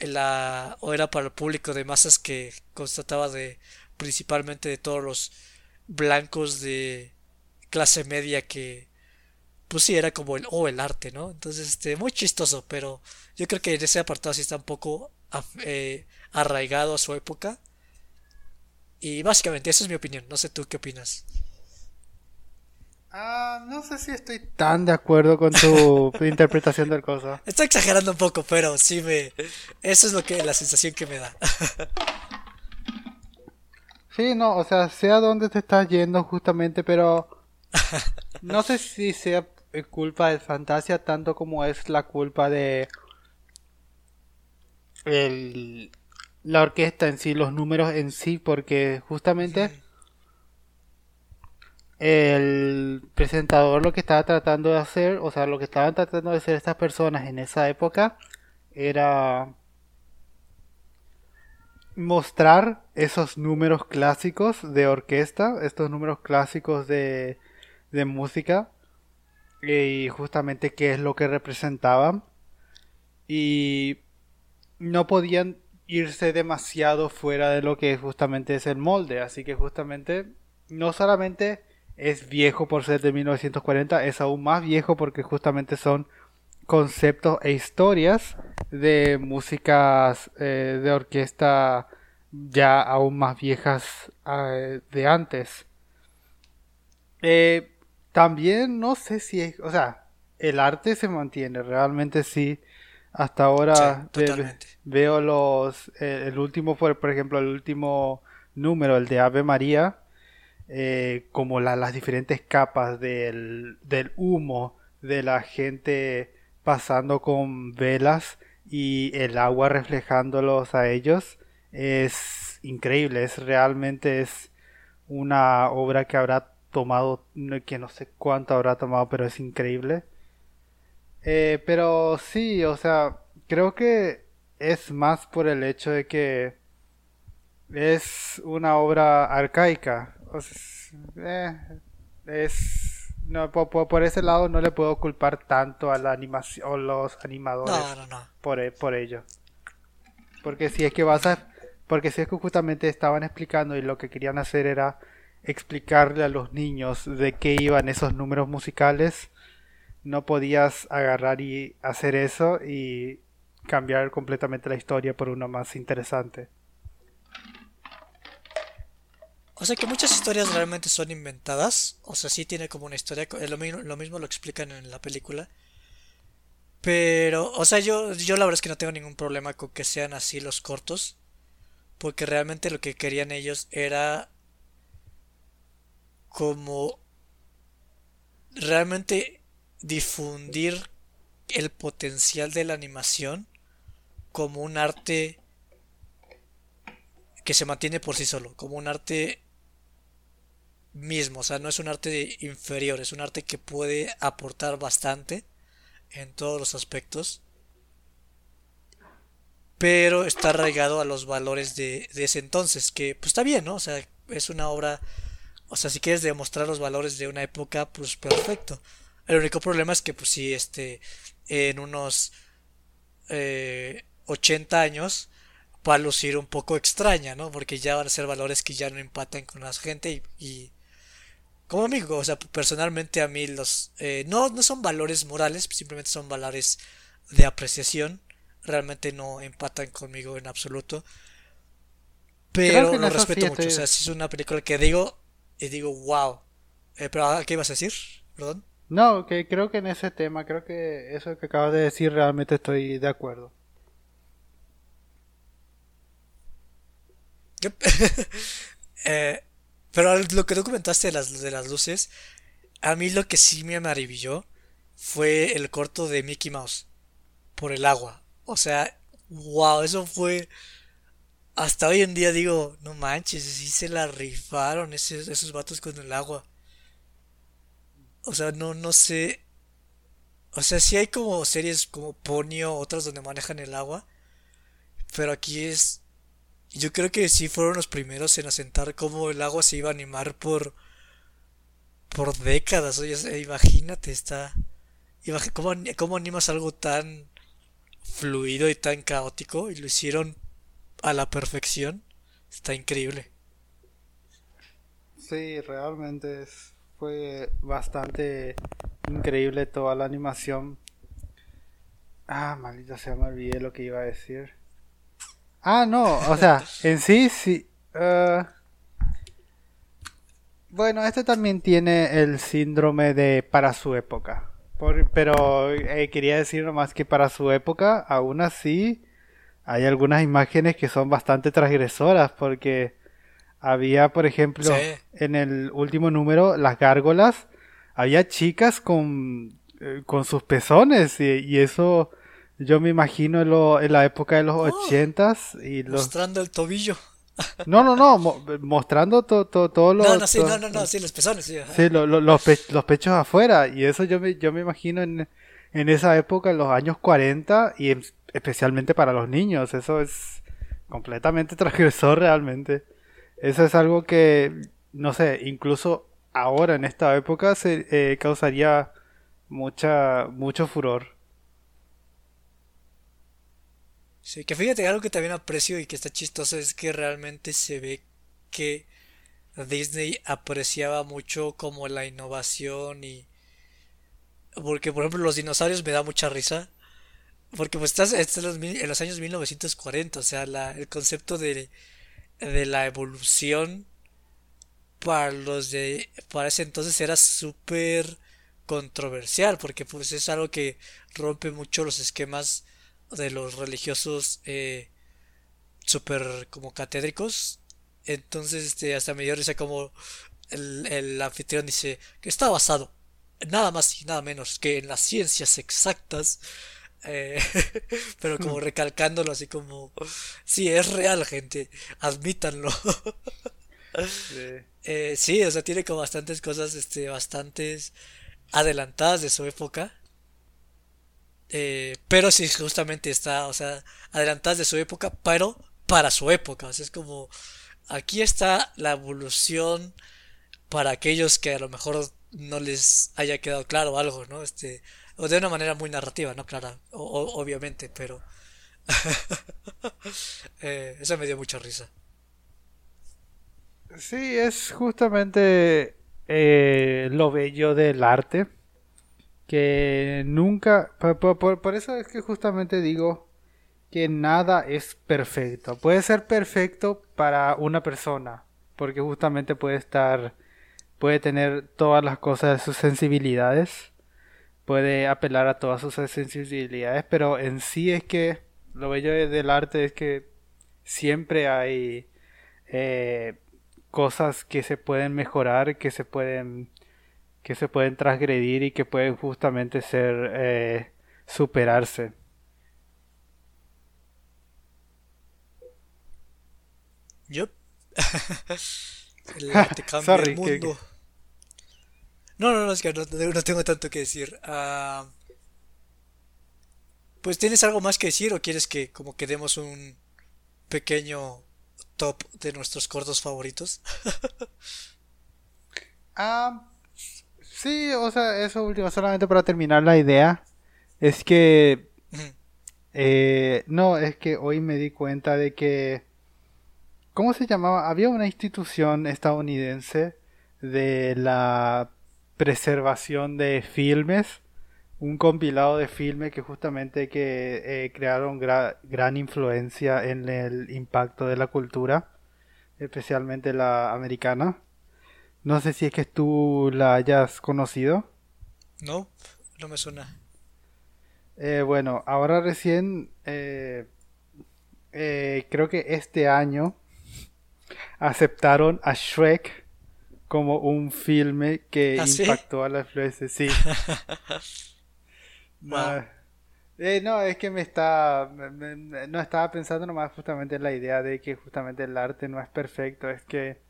la o era para el público de masas que constataba de principalmente de todos los blancos de clase media que pues sí era como el o el arte, ¿no? Entonces, este muy chistoso, pero yo creo que en ese apartado sí está un poco eh, arraigado a su época. Y básicamente esa es mi opinión, no sé tú qué opinas. Ah, no sé si estoy tan de acuerdo con tu interpretación del cosa. Estoy exagerando un poco, pero sí me. Eso es lo que la sensación que me da. sí, no, o sea, sé a dónde te estás yendo justamente, pero no sé si sea culpa de Fantasia tanto como es la culpa de el, la orquesta en sí, los números en sí, porque justamente el presentador lo que estaba tratando de hacer, o sea, lo que estaban tratando de hacer estas personas en esa época era mostrar esos números clásicos de orquesta, estos números clásicos de, de música y justamente qué es lo que representaban. Y no podían irse demasiado fuera de lo que justamente es el molde, así que justamente no solamente es viejo por ser de 1940, es aún más viejo porque justamente son conceptos e historias de músicas eh, de orquesta ya aún más viejas eh, de antes. Eh, también no sé si es, o sea, el arte se mantiene, realmente sí. Hasta ahora veo los, el último, por, por ejemplo, el último número, el de Ave María, eh, como las diferentes capas del, del, humo de la gente pasando con velas y el agua reflejándolos a ellos es increíble es realmente es una obra que habrá tomado que no sé cuánto habrá tomado pero es increíble. Eh, pero sí o sea creo que es más por el hecho de que es una obra arcaica pues, eh, es no por, ese lado no le puedo culpar tanto a la animación o los animadores por e, por ello. Porque si es que vas a porque si es que justamente estaban explicando y lo que querían hacer era explicarle a los niños de qué iban esos números musicales no podías agarrar y hacer eso y cambiar completamente la historia por uno más interesante o sea que muchas historias realmente son inventadas. O sea, sí tiene como una historia. Lo mismo lo, mismo lo explican en la película. Pero, o sea, yo, yo la verdad es que no tengo ningún problema con que sean así los cortos. porque realmente lo que querían ellos era como realmente difundir el potencial de la animación como un arte que se mantiene por sí solo, como un arte mismo, o sea, no es un arte inferior, es un arte que puede aportar bastante en todos los aspectos, pero está arraigado a los valores de, ese entonces, que pues está bien, ¿no? O sea, es una obra, o sea, si quieres demostrar los valores de una época, pues perfecto. El único problema es que, pues sí, este, en unos eh, 80 años va a lucir un poco extraña, ¿no? Porque ya van a ser valores que ya no empatan con la gente y, como amigo, o sea, personalmente a mí los... Eh, no, no son valores morales, simplemente son valores de apreciación. Realmente no empatan conmigo en absoluto. Pero lo respeto mucho. O sea, si es una película que digo y digo, wow. Eh, pero ah, ¿qué ibas a decir? Perdón. No, que creo que en ese tema, creo que eso que acabas de decir realmente estoy de acuerdo. eh, pero lo que tú comentaste de las, de las luces, a mí lo que sí me maravilló fue el corto de Mickey Mouse por el agua. O sea, wow, eso fue... Hasta hoy en día digo, no manches, sí se la rifaron esos, esos vatos con el agua. O sea, no, no sé. O sea, sí hay como series como Ponyo, otras donde manejan el agua. Pero aquí es yo creo que sí fueron los primeros en asentar cómo el agua se iba a animar por por décadas. Oye, imagínate, está. ¿cómo, ¿Cómo animas algo tan fluido y tan caótico? Y lo hicieron a la perfección. Está increíble. Sí, realmente fue bastante increíble toda la animación. Ah, maldita sea, me olvidé lo que iba a decir. Ah, no, o sea, en sí, sí. Uh, bueno, este también tiene el síndrome de para su época. pero eh, quería decir nomás que para su época, aún así, hay algunas imágenes que son bastante transgresoras. Porque había, por ejemplo, en el último número, las gárgolas, había chicas con, eh, con sus pezones y eso yo me imagino en, la época de los oh. ochentas y Mostrando el tobillo. No, no, no, mostrando todo to, todo lo... No, no, sí, no, no, no, sí, los pezones, sí. Sí, los, pechos afuera. Y eso yo me, yo me imagino en, en esa época, en los años 40, y especialmente para los niños. Eso es completamente transgresor realmente. Eso es algo que, no sé, incluso ahora en esta época se eh, causaría mucha, mucho furor. Sí, que fíjate, algo que también aprecio y que está chistoso es que realmente se ve que Disney apreciaba mucho como la innovación y... Porque, por ejemplo, los dinosaurios me da mucha risa. Porque pues estás, en, los, años 1940, o sea, la, el concepto de, de la evolución para los de... Para ese entonces era súper controversial, porque pues es algo que rompe mucho los esquemas de los religiosos eh, super como catédricos. Entonces, este, hasta me dio risa como el, el anfitrión dice que está basado nada más y nada menos que en las ciencias exactas. Eh, pero como recalcándolo así como sí es real gente admítanlo sí. Eh, sí o sea tiene como bastantes cosas este bastantes adelantadas de su época eh, pero sí, justamente está, o sea, adelantadas de su época, pero para su época. O sea, es como, aquí está la evolución para aquellos que a lo mejor no les haya quedado claro algo, ¿no? Este, o de una manera muy narrativa, ¿no? Clara, obviamente, pero... eh, eso me dio mucha risa. Sí, es justamente eh, lo bello del arte que nunca, por, eso es que justamente digo que nada es perfecto. Puede ser perfecto para una persona, porque justamente puede estar, puede tener todas las cosas de sus sensibilidades, puede apelar a todas sus sensibilidades, pero en sí es que lo bello del arte es que siempre hay eh, cosas que se pueden mejorar, que se pueden que se pueden transgredir y que pueden justamente ser eh, superarse. Yo. te cambia el mundo. No, no, no, es que no, tengo tanto que decir. Ah, pues tienes algo más que decir o quieres que como que demos un pequeño top de nuestros cortos favoritos. ah, sí, o sea, eso último, solamente para terminar la idea, es que... Eh, no, es que hoy me di cuenta de que... ¿Cómo se llamaba? Había una institución estadounidense de la preservación de filmes, un compilado de filmes que justamente que eh, crearon gran influencia en el impacto de la cultura, especialmente la americana. No sé si es que tú la hayas conocido. No, no me suena. Eh, bueno, ahora recién, eh, creo que este año aceptaron a Shrek como un filme que ¿Ah, impactó a la influencia, sí. no, eh, no, es que me está, no estaba pensando nomás justamente en la idea de que justamente el arte no es perfecto, es que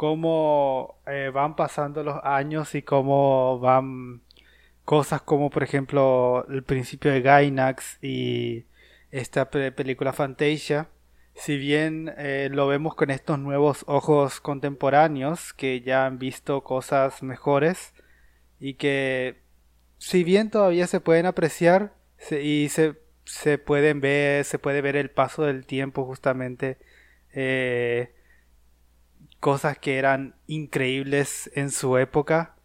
cómo eh, van pasando los años y cómo van cosas como por ejemplo el principio de Gainax y esta película Fantasia. Si bien eh, lo vemos con estos nuevos ojos contemporáneos que ya han visto cosas mejores y que si bien todavía se pueden apreciar y se, se, pueden ver se puede ver el paso del tiempo justamente eh, cosas que eran increíbles en su época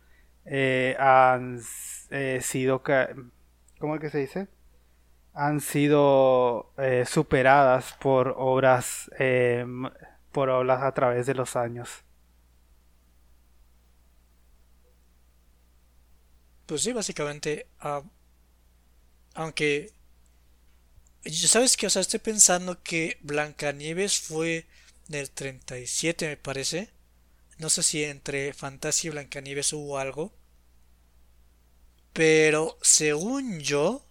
eh, han sido ¿cómo es que se dice? han sido eh, superadas por obras eh, por obras a través de los años. Pues sí, básicamente, ah, aunque sabes que, o sea, estoy pensando que Blancanieves fue del 37, me parece. No sé si entre Fantasía y Blancanieves hubo algo. Pero según yo,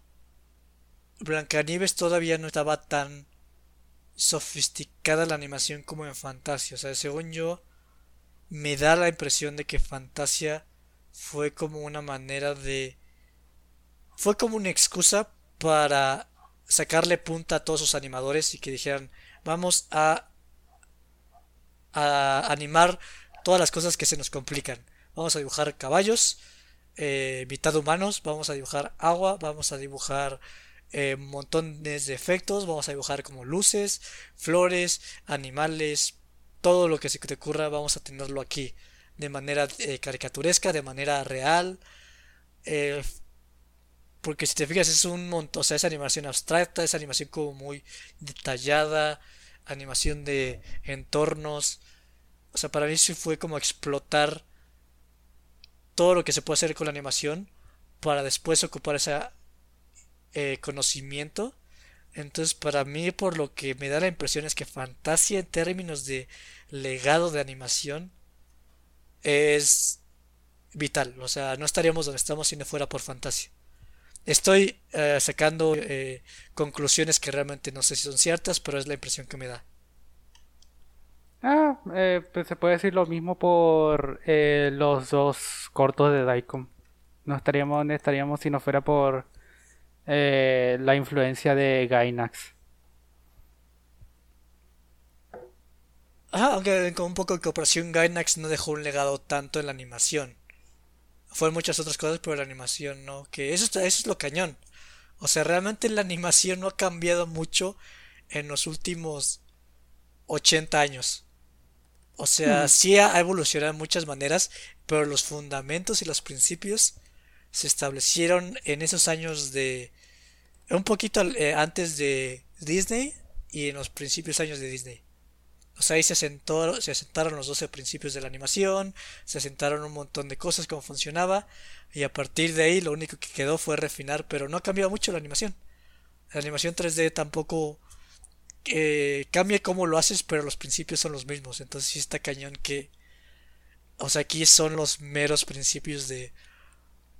Blancanieves todavía no estaba tan sofisticada la animación como en Fantasia. O sea, según yo, me da la impresión de que Fantasia fue como una manera de... Fue como una excusa para sacarle punta a todos sus animadores y que dijeran, vamos a, a animar todas las cosas que se nos complican. Vamos a dibujar caballos, eh, mitad humanos, vamos a dibujar agua, vamos a dibujar eh, montones de efectos, vamos a dibujar como luces, flores, animales, todo lo que se te ocurra vamos a tenerlo aquí de manera eh, caricaturesca, de manera real. Eh, porque si te fijas es un montón, o sea, es animación abstracta, es animación como muy detallada, animación de entornos. O sea, para mí sí fue como explotar todo lo que se puede hacer con la animación para después ocupar esa eh, conocimiento. Entonces, para mí, por lo que me da la impresión es que Fantasia, en términos de legado de animación, es vital. O sea, no estaríamos donde estamos si no fuera por Fantasia. Estoy eh, sacando eh, conclusiones que realmente no sé si son ciertas, pero es la impresión que me da. Ah, pues se puede decir lo mismo por los dos cortos de Daikon. No estaríamos donde estaríamos si no fuera por eh, la influencia de Gainax. Aunque con un poco de cooperación Gainax no dejó un legado tanto en la animación. Fue muchas otras cosas, pero la animación no. Que eso, eso es lo cañón. O sea, realmente la animación no ha cambiado mucho en los últimos 80 años. O sea, sí ha evolucionado de muchas maneras, pero los fundamentos y los principios se establecieron en esos años de... Un poquito eh, antes de Disney y en los principios años de Disney. O sea, ahí se, sentó, se sentaron los 12 principios de la animación, se sentaron un montón de cosas, cómo funcionaba, y a partir de ahí lo único que quedó fue refinar, pero no ha cambiado mucho la animación. La animación 3D tampoco eh, cambia cómo lo haces, pero los principios son los mismos. Entonces sí está cañón que... O sea, aquí son los meros principios de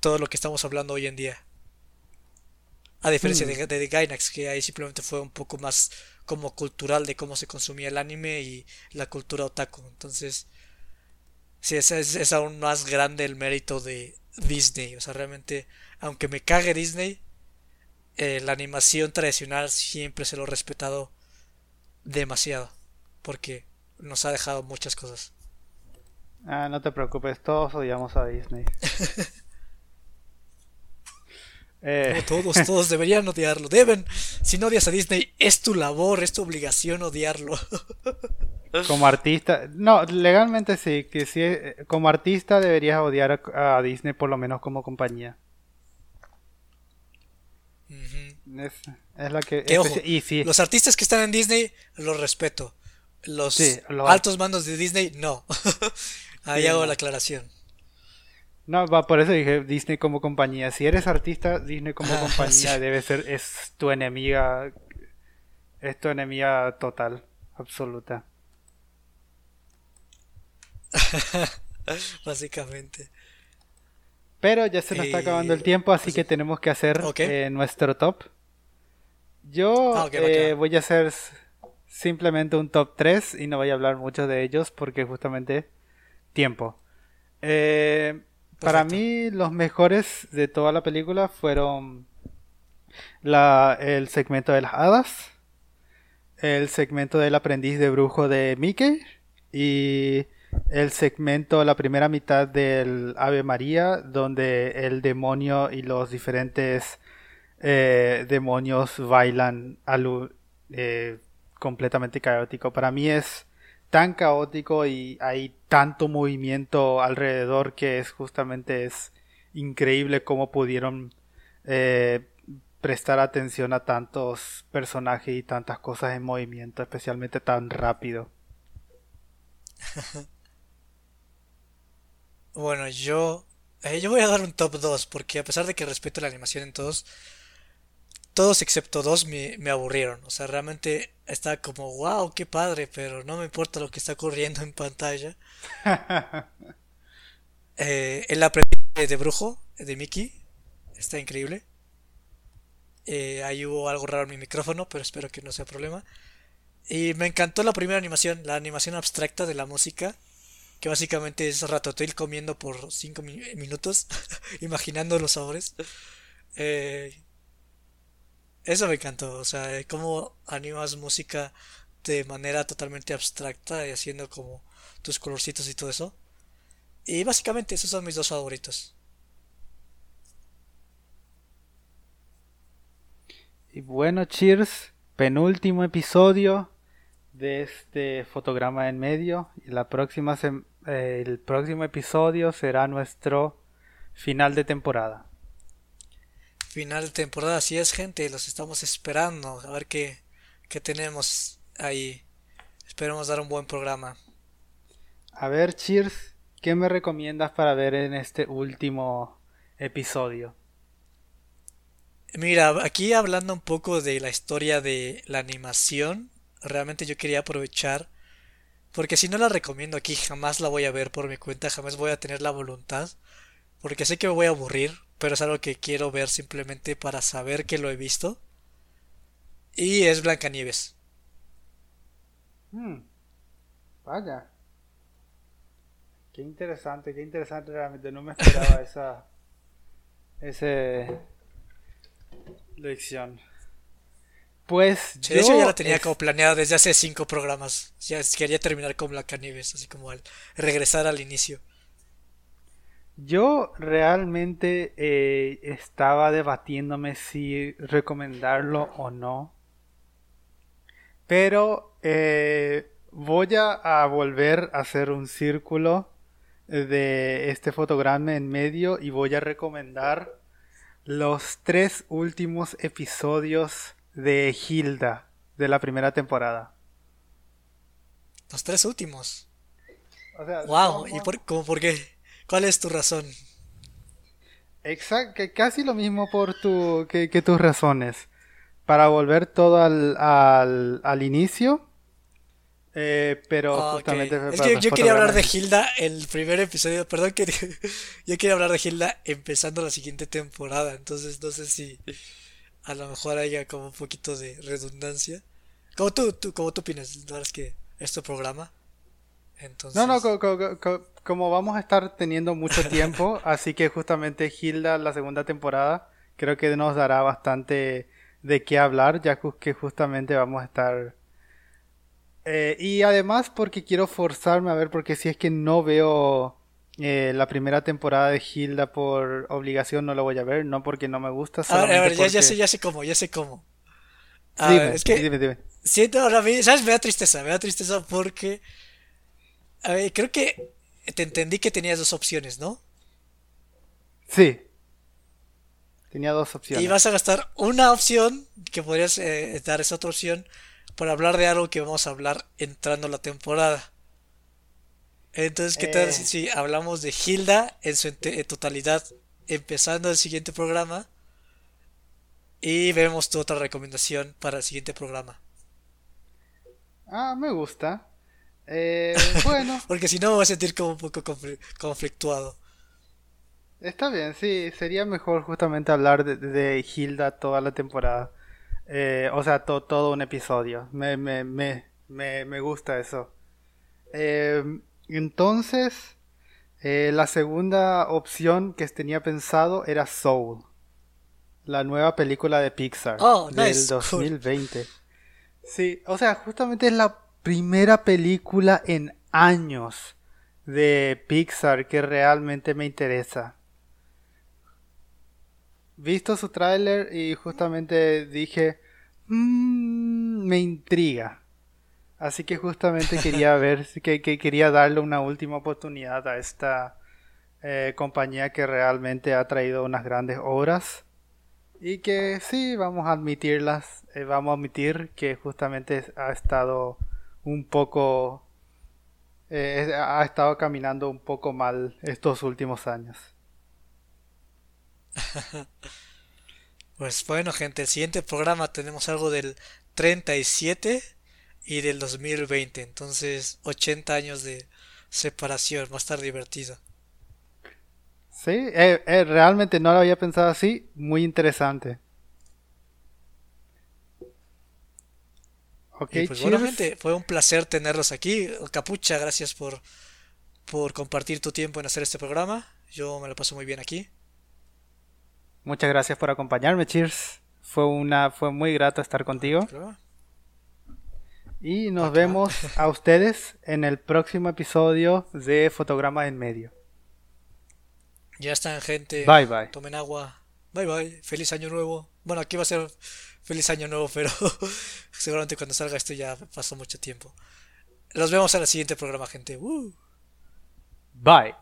todo lo que estamos hablando hoy en día. A diferencia de, de, Gainax, que ahí simplemente fue un poco más como cultural de cómo se consumía el anime y la cultura otaku. Entonces, sí, es, es aún más grande el mérito de Disney. O sea, realmente, aunque me cague Disney, eh, la animación tradicional siempre se lo he respetado demasiado. Porque nos ha dejado muchas cosas. Ah, no te preocupes, todos odiamos a Disney. Eh. todos, todos deberían odiarlo. Deben. Si no odias a Disney, es tu labor, es tu obligación odiarlo. Como artista, no, legalmente sí, que sí, eh, como artista deberías odiar a Disney por lo menos como compañía. Es, la que... y Los artistas que están en Disney los respeto. Los altos mandos de Disney, no. Ahí hago la aclaración. No, va, por eso dije Disney como compañía. Si eres artista, Disney como compañía debe ser, es tu enemiga, es tu enemiga total, absoluta. Básicamente. Pero ya se nos está acabando el tiempo, así que tenemos que hacer eh, nuestro top. Yo ah, eh, voy a hacer simplemente un top 3 y no voy a hablar mucho de ellos porque justamente tiempo. Eh, para mí los mejores de toda la película fueron la, el segmento de las hadas, el segmento del aprendiz de brujo de Mickey y el segmento, la primera mitad del Ave María, donde el demonio y los diferentes eh, demonios bailan eh, completamente caótico. Para mí es tan caótico y hay tanto movimiento alrededor que es justamente es increíble cómo pudieron eh, prestar atención a tantos personajes y tantas cosas en movimiento, especialmente tan rápido. Bueno, yo, yo voy a dar un top 2 porque a pesar de que respeto la animación en todos, todos excepto dos me, me aburrieron. O sea, realmente está como, wow, qué padre, pero no me importa lo que está ocurriendo en pantalla. eh, el aprendiz de brujo de Mickey está increíble. Eh, ahí hubo algo raro en mi micrófono, pero espero que no sea problema. Y me encantó la primera animación, la animación abstracta de la música que básicamente es Ratatouille comiendo por 5 minutos, imaginando los sabores. Eh, eso me encantó, o sea, cómo animas música de manera totalmente abstracta y haciendo como tus colorcitos y todo eso. Y básicamente esos son mis dos favoritos. Y bueno, cheers, penúltimo episodio de este fotograma en medio. Y la próxima eh, el próximo episodio será nuestro final de temporada. Final de temporada, así es, gente. Los estamos esperando. A ver qué, qué tenemos ahí. Esperemos dar un buen programa. A ver, Cheers, ¿qué me recomiendas para ver en este último episodio? Mira, aquí hablando un poco de la historia de la animación, realmente yo quería aprovechar porque si no la recomiendo aquí, jamás la voy a ver por mi cuenta, jamás voy a tener la voluntad. Porque sé que me voy a aburrir, pero es algo que quiero ver simplemente para saber que lo he visto. Y es Blancanieves. Hmm. Vaya. Qué interesante, qué interesante realmente. No me esperaba esa. esa lección. Pues de hecho ya la tenía como planeada desde hace cinco programas. Ya quería terminar con Blancanieves, así como al regresar al inicio. Yo realmente eh, estaba debatiéndome si recomendarlo o no. Pero eh, voy a, volver a hacer un círculo de este fotograma en medio y voy a recomendar los tres últimos episodios de Hilda de la primera temporada. Los tres últimos. wow, ¿y por, por qué? ¿Cuál es tu razón? Exacto, casi lo mismo por tu, que, tus razones. para volver todo al, al, al inicio. Eh, pero ok. justamente fue Es que yo quería hablar de. Hilda el primer episodio, perdón que yo quería hablar de Hilda empezando la siguiente temporada, entonces no sé si a lo mejor haya como un poquito de redundancia. Como tú, tú, como tú opinas, la verdad es que es tu programa. Entonces, No, no, co- co- co- co- como vamos a estar teniendo mucho tiempo, así que justamente Hilda, la segunda temporada, creo que nos dará bastante de qué hablar, ya que justamente vamos a estar... Eh, y además porque quiero forzarme a ver, porque si es que no veo eh, la primera temporada de Hilda por obligación, no la voy a ver, no porque no me gusta, a ver, a solamente ver, ya, ya porque- sé, ya sé cómo, ya sé cómo. A Dime, ver, es que dime, dime. siento ahora, ¿sabes? Me da tristeza, me da tristeza porque, a ver, creo que te entendí que tenías dos opciones, ¿no? Sí. Tenía dos opciones. Y vas a gastar una opción, que podrías eh, dar esa otra opción, para hablar de algo que vamos a hablar entrando la temporada. Entonces, ¿qué tal Eh. si, hablamos de Hilda en su en totalidad, empezando el siguiente programa? Y vemos tu otra recomendación para el siguiente programa. Ah, me gusta. Eh, bueno, Porque si no, me voy a sentir como un poco confli- conflictuado. está bien, sí, sería mejor justamente hablar de, de Hilda toda la temporada. Eh, o sea, to- todo un episodio. Me, me, me, me, me gusta eso. Eh, entonces, la segunda opción que tenía pensado era Soul. La nueva película de Pixar Oh, del nice, cool. 2020. Sí, o sea, justamente es la primera película en años de Pixar que realmente me interesa. Visto su tráiler y justamente dije, "Mm, me intriga. Así que justamente quería ver, que quería darle una última oportunidad a esta eh, compañía que realmente ha traído unas grandes obras. Y que sí, vamos a admitirlas, eh, vamos a admitir que justamente ha estado un poco, eh, ha estado caminando un poco mal estos últimos años. Pues bueno, gente, el siguiente programa tenemos algo del 37 y del 2020. Entonces, 80 años de separación. Va a estar divertido. Sí, eh, eh, realmente no lo había pensado así, muy interesante. Ok, pues bueno, gente, fue un placer tenerlos aquí. Capucha, gracias por, por compartir tu tiempo en hacer este programa. Yo me lo paso muy bien aquí. Muchas gracias por acompañarme, Cheers. Fue una, fue muy grato estar contigo. Claro. Y nos Acá. vemos a ustedes en el próximo episodio de Fotograma en Medio. Ya están, gente. Bye bye. Tomen agua. Bye bye. Feliz año nuevo. Bueno, aquí va a ser feliz año nuevo, pero seguramente cuando salga esto ya pasó mucho tiempo. Los vemos en el siguiente programa, gente. Bye.